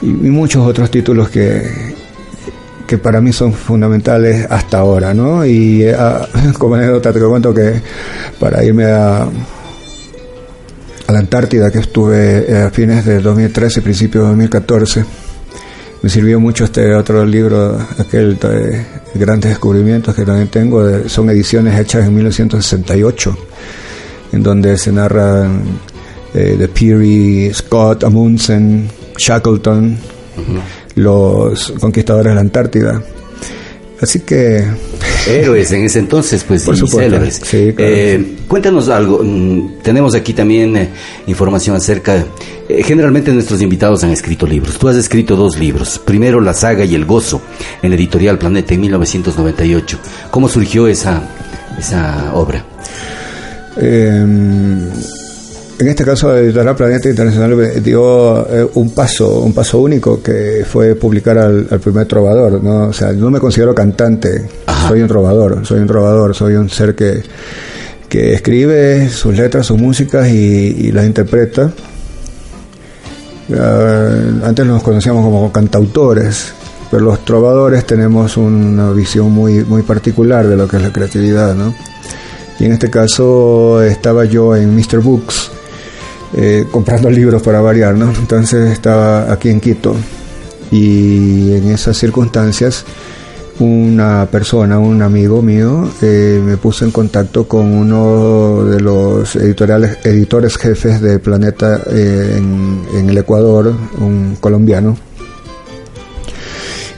y muchos otros títulos que, que para mí son fundamentales hasta ahora, ¿no? Y eh, ah, como anécdota te cuento que para irme a, a la Antártida, que estuve eh, a fines de 2013, principios de 2014, me sirvió mucho este otro libro, aquel de Grandes Descubrimientos que también tengo, son ediciones hechas en 1968 en donde se narran eh, de Peary, Scott, Amundsen, Shackleton, los conquistadores de la Antártida. Así que... Héroes en ese entonces, pues, Por supuesto, sí, claro. Eh, cuéntanos algo. mm, Tenemos aquí también eh, información acerca. eh, generalmente nuestros invitados han escrito libros. Tú has escrito dos libros. Primero, La saga y el gozo, en la editorial Planeta en 1998. ¿Cómo surgió esa, esa obra? Eh, en este caso, Editorial Planeta Internacional dio eh, un paso, un paso único que fue publicar al, al primer trovador. ¿no? O sea, no me considero cantante, soy un trovador, soy un trovador, soy un ser que, que escribe sus letras, sus músicas y, y las interpreta. Ah, antes nos conocíamos como cantautores, pero los trovadores tenemos una visión muy, muy particular de lo que es la creatividad, ¿no? Y en este caso estaba yo en Mr. Books eh, comprando libros para variar, ¿no? Entonces estaba aquí en Quito y en esas circunstancias una persona, un amigo mío, eh, me puso en contacto con uno de los editoriales, editores jefes de Planeta eh, en, en el Ecuador, un colombiano,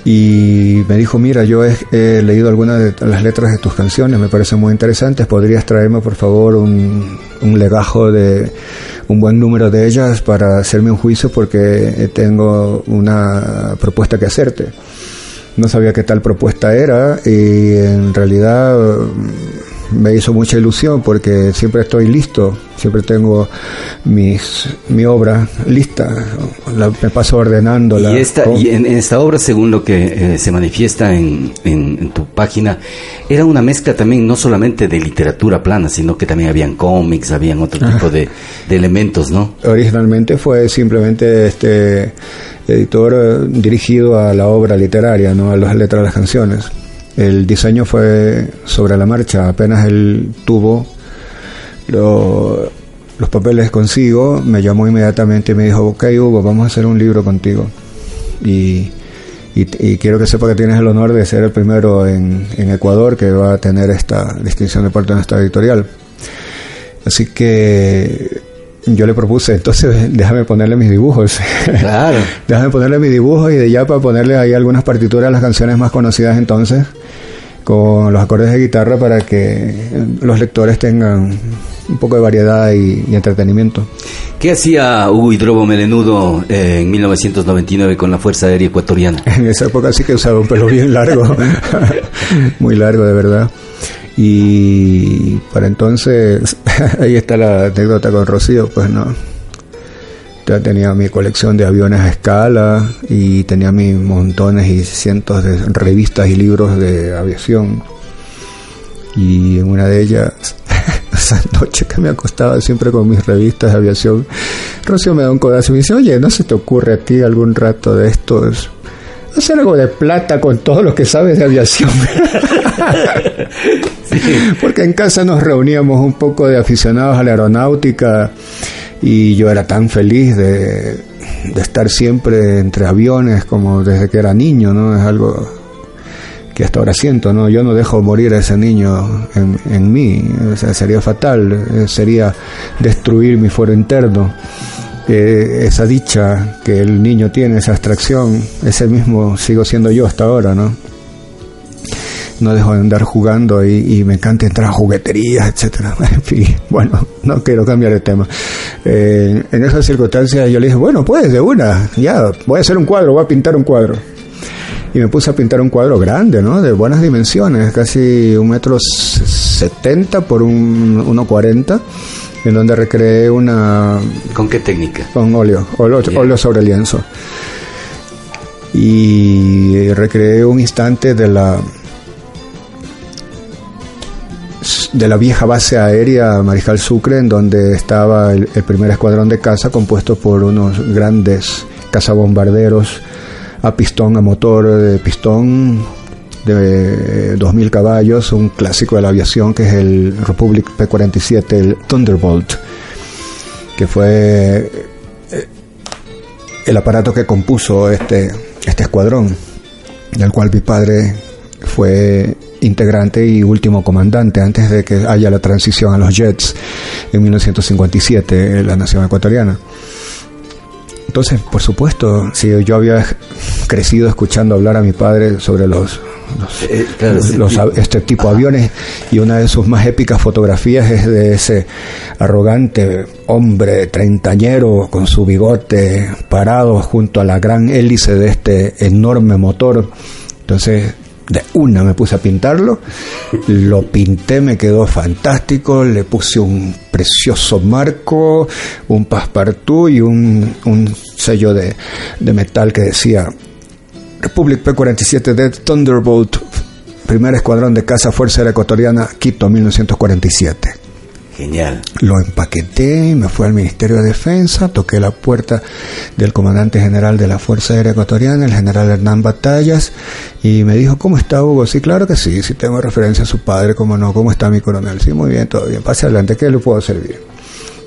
y me dijo, mira, yo he, leído algunas de las letras de tus canciones, me parecen muy interesantes, ¿podrías traerme por favor un, un legajo de un buen número de ellas para hacerme un juicio porque tengo una propuesta que hacerte? No sabía qué tal propuesta era y en realidad me hizo mucha ilusión porque siempre estoy listo, siempre tengo mis, mi obra lista, la- me paso ordenándola. Y, esta, y en, en esta obra, según lo que eh, se manifiesta en, en- en tu página, era una mezcla también no solamente de literatura plana, sino que también habían cómics, habían otro tipo de, de elementos, ¿no? originalmente fue simplemente este editor eh, dirigido a la obra literaria, no a las letras de las canciones. El diseño fue sobre la marcha, apenas él tuvo lo- los papeles consigo, me llamó inmediatamente y me dijo, ok Hugo, vamos a hacer un libro contigo. Y quiero que sepa que tienes el honor de ser el primero en, en Ecuador que va a tener esta distinción de parte de nuestra editorial. Así que yo le propuse, entonces déjame ponerle mis dibujos. Claro. déjame ponerle mis dibujos y de ya para ponerle ahí algunas partituras a las canciones más conocidas entonces, con los acordes de guitarra para que los lectores tengan un poco de variedad y, y entretenimiento. ¿Qué hacía Hugo Hidrobo Melenudo eh, en 1999 con la Fuerza Aérea Ecuatoriana? En esa época sí que usaba un pelo bien largo, muy largo de verdad. Y para entonces, ahí está la anécdota con Rocío, pues no. Ya tenía mi colección de aviones a escala y tenía mis montones y cientos de revistas y libros de aviación. Y en una de ellas, esa noche que me acostaba siempre con mis revistas de aviación, Rocío me da un codazo y me dice, oye, ¿no se te ocurre a ti algún rato de estos? Hacer algo de plata con todo lo que sabes de aviación. Porque en casa nos reuníamos un poco de aficionados a la aeronáutica y yo era tan feliz de, estar siempre entre aviones como desde que era niño, ¿no? Es algo que hasta ahora siento, ¿no? Yo no dejo morir a ese niño en, en mí, o sea, sería fatal, eh, sería destruir mi fuero interno. Eh, esa dicha que el niño tiene, esa abstracción, ese mismo sigo siendo yo hasta ahora, ¿no? No dejo de andar jugando y, y me encanta entrar a jugueterías, etcétera. En fin, bueno, no quiero cambiar de tema. Eh, en esas circunstancias yo le dije, bueno, pues de una, ya, voy a hacer un cuadro, voy a pintar un cuadro y me puse a pintar un cuadro grande, ¿no? De buenas dimensiones, casi un metro setenta por un 1,40, en donde recreé una... ¿Con qué técnica? Con óleo, óleo, óleo sobre lienzo. Y recreé un instante de la de la vieja base aérea Mariscal Sucre, en donde estaba el, primer escuadrón de caza compuesto por unos grandes cazabombarderos a pistón, a motor de pistón de 2000 caballos, un clásico de la aviación que es el Republic P-47, el Thunderbolt, que fue eh, el aparato que compuso este, este escuadrón, del cual mi padre fue integrante y último comandante antes de que haya la transición a los Jets en 1957 en la nación ecuatoriana. Entonces, por supuesto, si yo había crecido escuchando hablar a mi padre sobre los, los, Eh, claro, sí, los sí. av- este tipo de aviones y una de sus más épicas fotografías es de ese arrogante hombre treintañero con su bigote parado junto a la gran hélice de este enorme motor. Entonces, de una me puse a pintarlo, lo pinté, me quedó fantástico, le puse un precioso marco, un passepartout y un, un sello de, de metal que decía Republic P-47 de Thunderbolt, primer escuadrón de caza Fuerza Aérea Ecuatoriana, Quito, 1947. Genial. Lo empaqueté me fui al Ministerio de Defensa, toqué la puerta del comandante general de la Fuerza Aérea Ecuatoriana, el general Hernán Batallas, y me dijo, ¿cómo está Hugo? Sí, claro que sí, sí tengo referencia a su padre, ¿cómo no? ¿Cómo está mi coronel? Sí, muy bien, todo bien, pase adelante, ¿qué le puedo servir?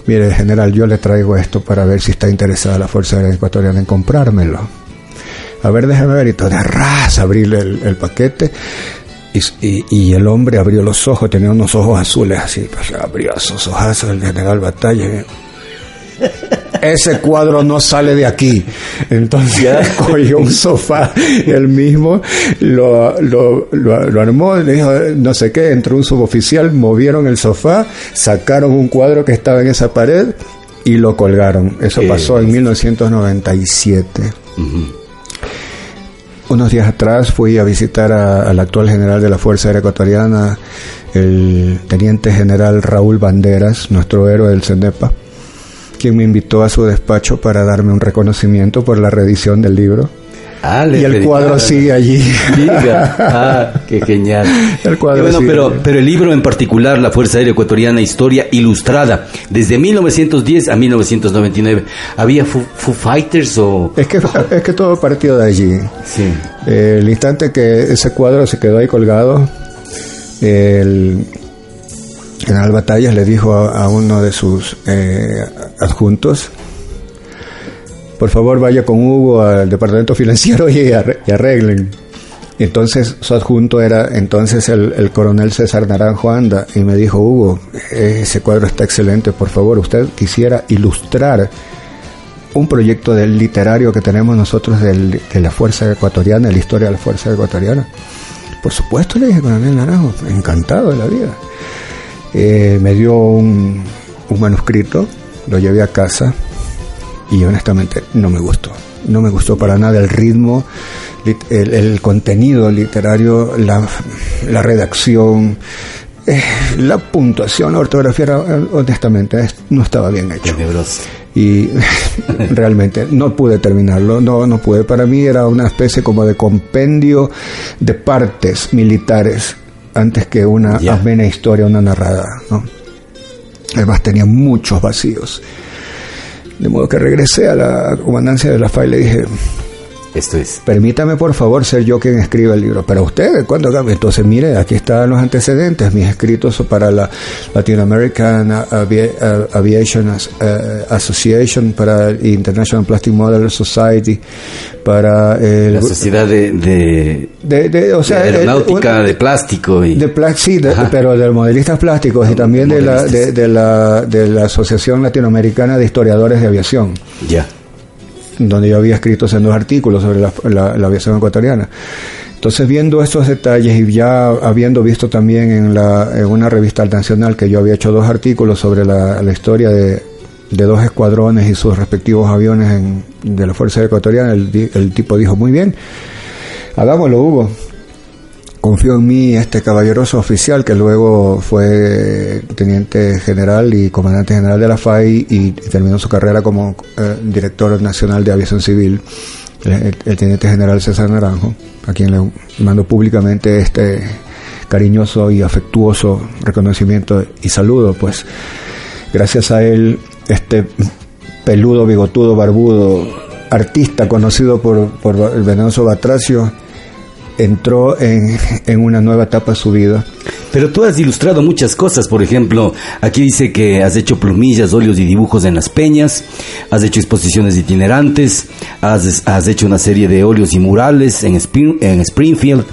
Mire, general, yo le traigo esto para ver si está interesada la Fuerza Aérea Ecuatoriana en comprármelo. A ver, déjame ver, y de ras, abrirle el, el paquete. Y, el hombre abrió los ojos, tenía unos ojos azules así, pues abrió esos ojazos el general Batalla. Ese cuadro no sale de aquí. Entonces cogió un sofá, él mismo lo, lo, lo- lo armó, le dijo no sé qué, entró un suboficial, movieron el sofá, sacaron un cuadro que estaba en esa pared y lo colgaron. Eso pasó en 1997. Unos días atrás fui a visitar al actual general de la Fuerza Aérea Ecuatoriana, el teniente general Raúl Banderas, nuestro héroe del CENEPA, quien me invitó a su despacho para darme un reconocimiento por la reedición del libro. Ah, y el cuadro sigue allí. Diga. Ah, qué genial. El cuadro Y bueno, sigue pero, allí. pero el libro en particular, La Fuerza Aérea Ecuatoriana, Historia Ilustrada, desde 1910 a 1999, ¿había Foo, Foo Fighters o...? Es que, es que todo partió de allí. Sí. Eh, el instante que ese cuadro se quedó ahí colgado, el general Batallas le dijo a, a uno de sus eh, adjuntos, por favor vaya con Hugo al departamento financiero y, arre- y arreglen. Entonces su adjunto era entonces el, el coronel César Naranjo Anda y me dijo, Hugo, ese cuadro está excelente, por favor, usted quisiera ilustrar un proyecto del literario que tenemos nosotros de la Fuerza Ecuatoriana, la historia de la Fuerza Ecuatoriana. Por supuesto, le dije Coronel Naranjo, encantado de la vida. Eh, me dio un manuscrito, lo llevé a casa y honestamente no me gustó. No me gustó para nada el ritmo, el, el contenido literario, la, la redacción, eh, la puntuación, la ortografía, honestamente, es- no estaba bien hecho. Y realmente no pude terminarlo, no, no pude. Para mí era una especie como de compendio de partes militares antes que una amena historia, una narrada. ¿no? Además tenía muchos vacíos. De modo que regresé a la comandancia de la FAI y le dije, Esto es. Permítame por favor ser yo quien escriba el libro. Para ustedes, ¿cuándo cambia? Entonces, mire, aquí están los antecedentes, mis escritos para la Latin American Avi- Aviation As- Association, para el International Plastic Model Society, para el... La sociedad de, de, de- de- o sea, de aeronáutica, de plástico y... de pla- sí, pero de modelistas plásticos y también de la, de, de la, de la Asociación Latinoamericana de Historiadores de Aviación Ya. Donde yo había escrito en dos artículos sobre la, la- la aviación ecuatoriana. Entonces, viendo estos detalles y ya habiendo visto también en, la, en una revista nacional que yo había hecho dos artículos sobre la, historia de, dos escuadrones y sus respectivos aviones en- de la Fuerza Ecuatoriana, el, el tipo dijo, muy bien, hagámoslo, Hugo. Confío en mí este caballeroso oficial que luego fue teniente general y comandante general de la FAI y, terminó su carrera como eh, director nacional de aviación civil, el, el teniente general César Naranjo, a quien le mando públicamente este cariñoso y afectuoso reconocimiento y saludo, pues. Gracias a él este peludo, bigotudo, barbudo, artista conocido por, por el venenoso Batracio, entró en, una nueva etapa su vida. Pero tú has ilustrado muchas cosas, por ejemplo, aquí dice que has hecho plumillas, óleos y dibujos en las peñas, has hecho exposiciones itinerantes, has, has hecho una serie de óleos y murales en, Spring- en Springfield,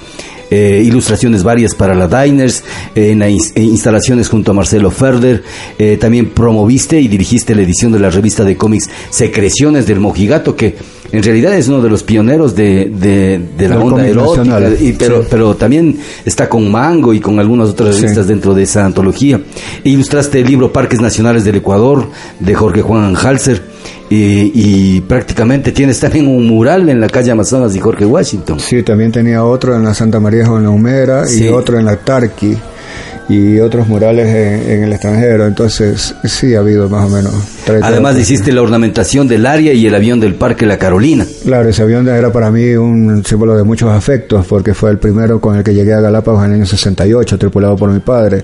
eh, ilustraciones varias para la Diners, en instalaciones junto a Marcelo Ferder, eh, también promoviste y dirigiste la edición de la revista de cómics Secreciones del Mojigato, que en realidad es uno de los pioneros de, de- de la onda erótica, y- pero, sí. pero también está con Mango y con algunas otras Sí. revistas dentro de esa antología. Ilustraste el libro Parques Nacionales del Ecuador de Jorge Juan Halser y, y prácticamente tienes también un mural en la calle Amazonas de Jorge Washington. Sí, también tenía otro en la Santa María en la Humera Sí. y otro en la Tarqui y otros murales en, en el extranjero. Entonces, sí ha habido más o menos. Además hiciste la ornamentación del área y el avión del Parque La Carolina. Claro, ese avión era para mí un símbolo de muchos afectos porque fue el primero con el que llegué a Galápagos en el año 68, tripulado por mi padre.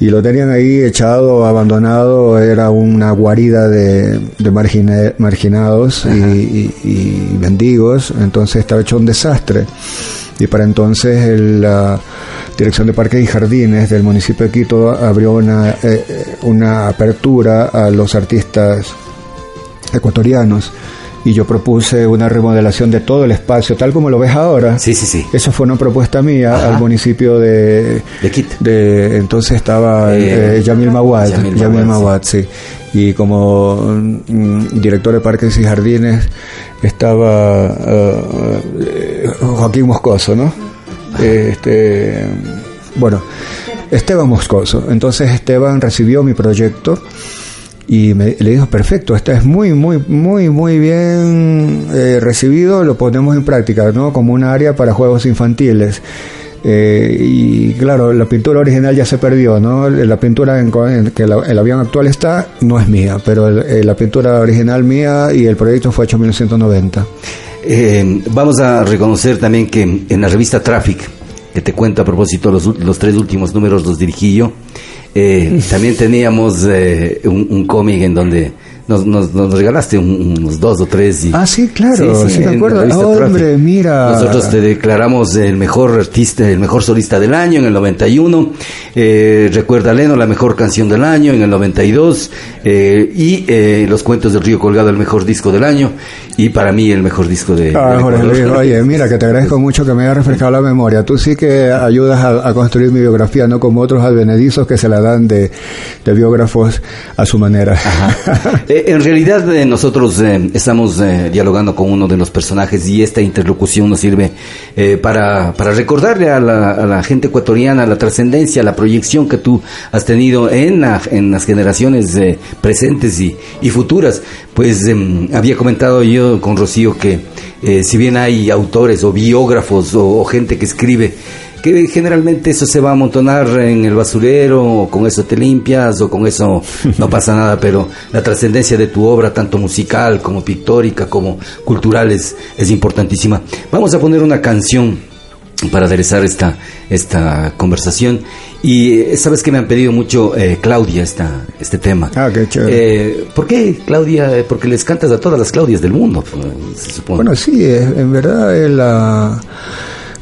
Y lo tenían ahí echado, abandonado, era una guarida de, de margine- marginados y, y- y mendigos, entonces estaba hecho un desastre. Y para entonces el, la Dirección de Parques y Jardines del municipio de Quito abrió una, eh, una apertura a los artistas ecuatorianos y yo propuse una remodelación de todo el espacio tal como lo ves ahora. Sí, sí, sí. Eso fue una propuesta mía Ajá. al municipio de De Quito. de entonces estaba Eh, eh, Yamil Mawad, Yamil Yamil Mawad, Mawad, sí. Y como mm, director de parques y jardines estaba eh, Joaquín Moscoso, ¿no? Este, bueno, Esteban Moscoso. Entonces Esteban recibió mi proyecto y me, le dijo, perfecto, está es muy, muy, muy, muy bien eh, recibido, lo ponemos en práctica, ¿no? Como un área para juegos infantiles. Eh, y claro, la pintura original ya se perdió, ¿no? La pintura en, que el avión actual está no es mía, pero eh, la pintura original mía y el proyecto fue hecho en 1990. Eh, vamos a reconocer también que en la revista Traffic, que te cuento a propósito, los, los tres últimos números los dirigí yo, eh, también teníamos eh, un cómic en donde nos, nos, nos regalaste un- unos dos o tres. Y, Ah, sí, claro, sí, en la acuerdo. Oh, hombre, mira. Nosotros te declaramos el mejor artista, el mejor solista del año en el 91, eh, Recuerda Leno, la mejor canción del año en el 92, eh, y eh, Los Cuentos del Río Colgado, el mejor disco del año, y para mí el mejor disco de, Ah, Jorge. Luis, oye, mira, que te agradezco mucho que me hayas refrescado la memoria. Tú sí que ayudas a, a construir mi biografía, no como otros advenedizos que se la dan de, de biógrafos a su manera. Eh, en realidad eh, nosotros eh, estamos dialogando con uno de los personajes y esta interlocución nos sirve para, para recordarle a la, gente ecuatoriana la trascendencia, la proyección que tú has tenido en, la- en las generaciones presentes y, futuras. Pues em, había comentado yo con Rocío que si bien hay autores o biógrafos o gente que escribe que generalmente eso se va a amontonar en el basurero, o con eso te limpias, o con eso no pasa nada, pero la trascendencia de tu obra, tanto musical como pictórica, como cultural, es, es importantísima. Vamos a poner una canción para aderezar esta, esta conversación. Y eh, sabes que me han pedido mucho, eh, Claudia, esta, este tema. Ah, qué chévere. Eh, ¿Por qué, Claudia? Eh, Porque les cantas a todas las Claudias del mundo, pues, se supone. Bueno, sí, en verdad la,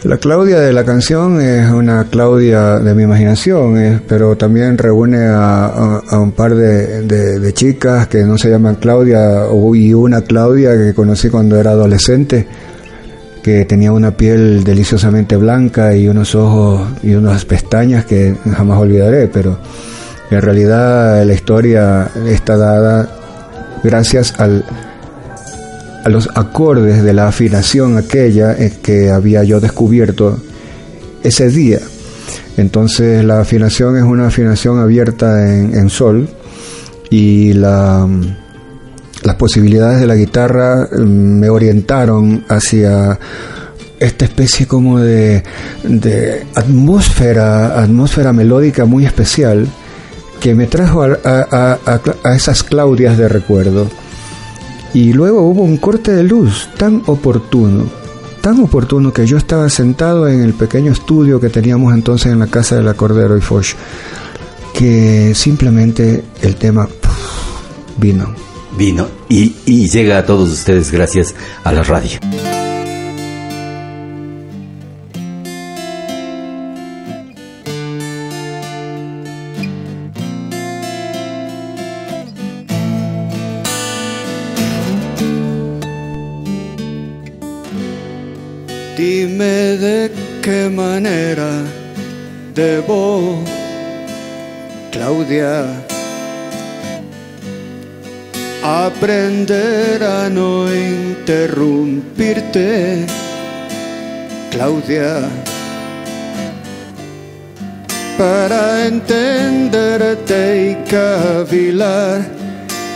la Claudia de la canción es una Claudia de mi imaginación, pero también reúne a, un par de, de- de chicas que no se llaman Claudia y una Claudia que conocí cuando era adolescente que tenía una piel deliciosamente blanca y unos ojos y unas pestañas que jamás olvidaré, pero en realidad la historia está dada gracias al, a los acordes de la afinación aquella eh, que había yo descubierto ese día. Entonces la afinación es una afinación abierta en, en sol y la, las posibilidades de la guitarra mm, me orientaron hacia esta especie como de, de atmósfera, atmósfera melódica muy especial que me trajo a, a- a- a esas Claudias de recuerdo. Y luego hubo un corte de luz tan oportuno, tan oportuno que yo estaba sentado en el pequeño estudio que teníamos entonces en la casa de la Cordero y Foch, que simplemente el tema vino. Vino y, y llega a todos ustedes gracias a la radio. Aprender a no interrumpirte, Claudia, para entenderte y cavilar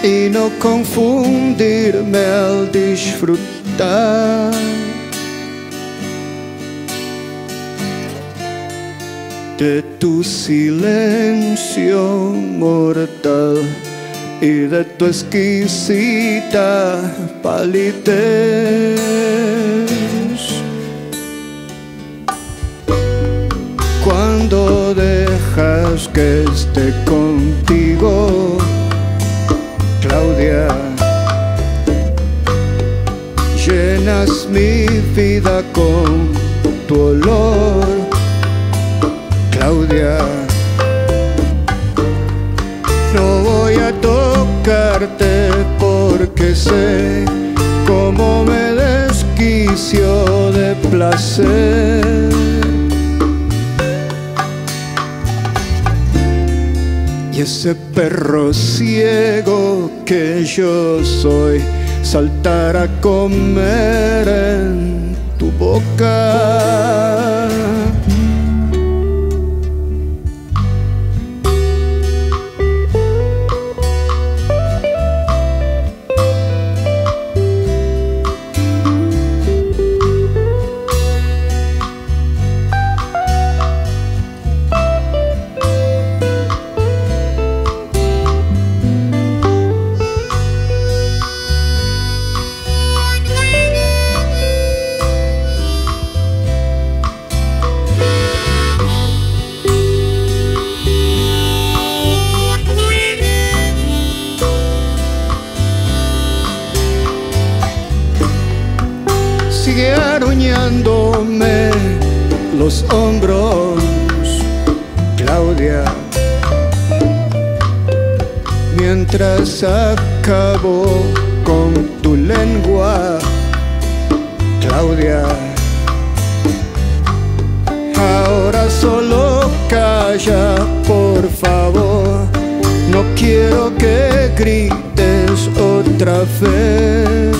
y no confundirme al disfrutar. de tu silencio mortal y de tu exquisita palidez. Cuando dejas que esté contigo, Claudia, llenas mi vida con tu olor Claudia. No voy a tocarte porque sé cómo me desquicio de placer. Y ese perro ciego que yo soy saltar a comer en tu boca. Mientras acabo con tu lengua, Claudia. Ahora solo calla, por favor. No quiero que grites otra vez.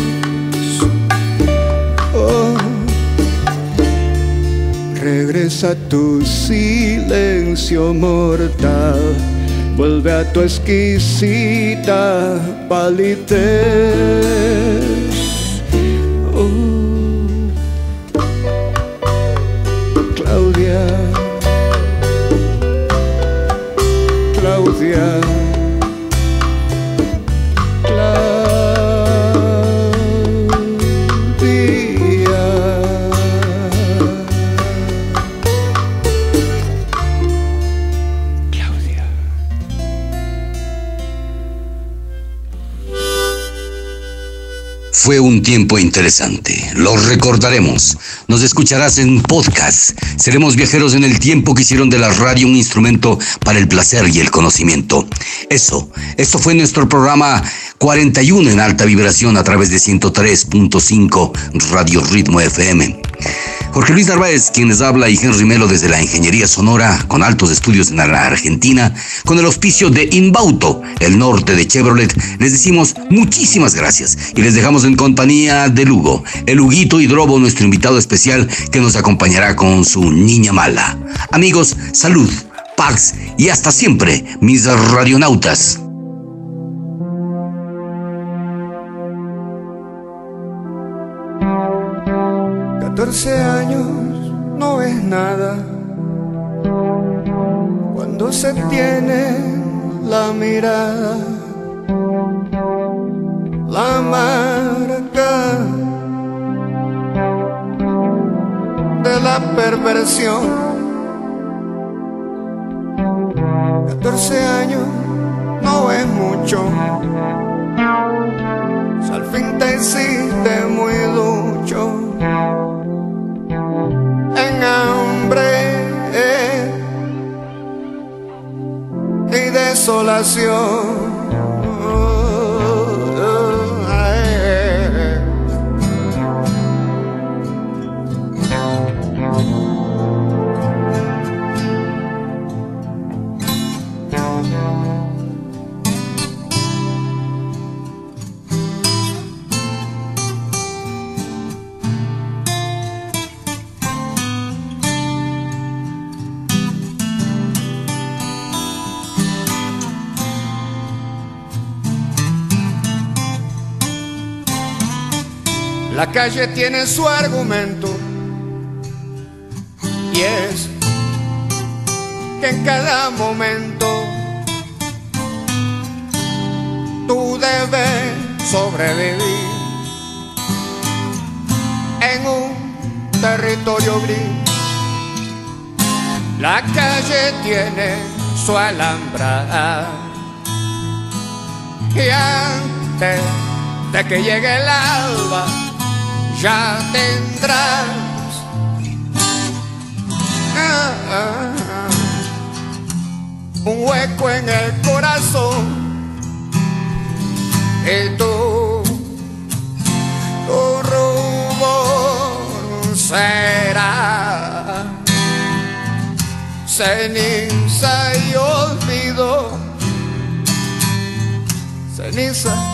Oh. Regresa tu silencio mortal, vuelve a tu exquisita palidez. Fue un tiempo interesante, lo recordaremos. Nos escucharás en podcast. Seremos viajeros en el tiempo que hicieron de la radio un instrumento para el placer y el conocimiento. Eso, esto fue nuestro programa 41 en alta vibración a través de 103.5 Radio Ritmo FM. Jorge Luis Narváez, quien les habla, y Henry Melo desde la Ingeniería Sonora, con altos estudios en la Argentina, con el auspicio de Inbauto, el norte de Chevrolet, les decimos muchísimas gracias y les dejamos en compañía de Lugo, el Huguito Hidrobo, nuestro invitado especial, que nos acompañará con su niña mala. Amigos, salud, paz y hasta siempre, mis radionautas. Catorce años no es nada. Cuando se tiene la mirada, la marca de la perversión. Catorce años no es mucho, al fin te hiciste muy ducho desolación. La calle tiene su argumento y es que en cada momento tú debes sobrevivir en un territorio gris. La calle tiene su alhambra y antes de que llegue el alba ya tendrás. Ah, ah, ah, un hueco en el corazón. Y tú, tu rumbo será ceniza y olvido, ceniza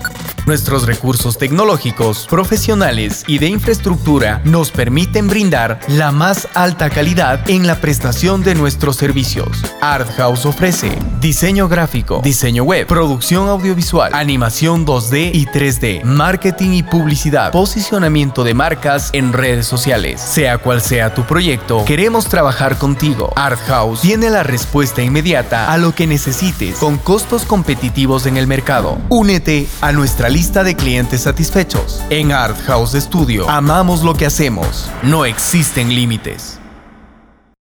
Nuestros recursos tecnológicos, profesionales y de infraestructura nos permiten brindar la más alta calidad en la prestación de nuestros servicios. Art House ofrece diseño gráfico, diseño web, producción audiovisual, animación 2D y 3D, marketing y publicidad, posicionamiento de marcas en redes sociales. Sea cual sea tu proyecto, queremos trabajar contigo. Art House tiene la respuesta inmediata a lo que necesites con costos competitivos en el mercado. Únete a nuestra lista de clientes satisfechos. En Art House Studio amamos lo que hacemos. No existen límites.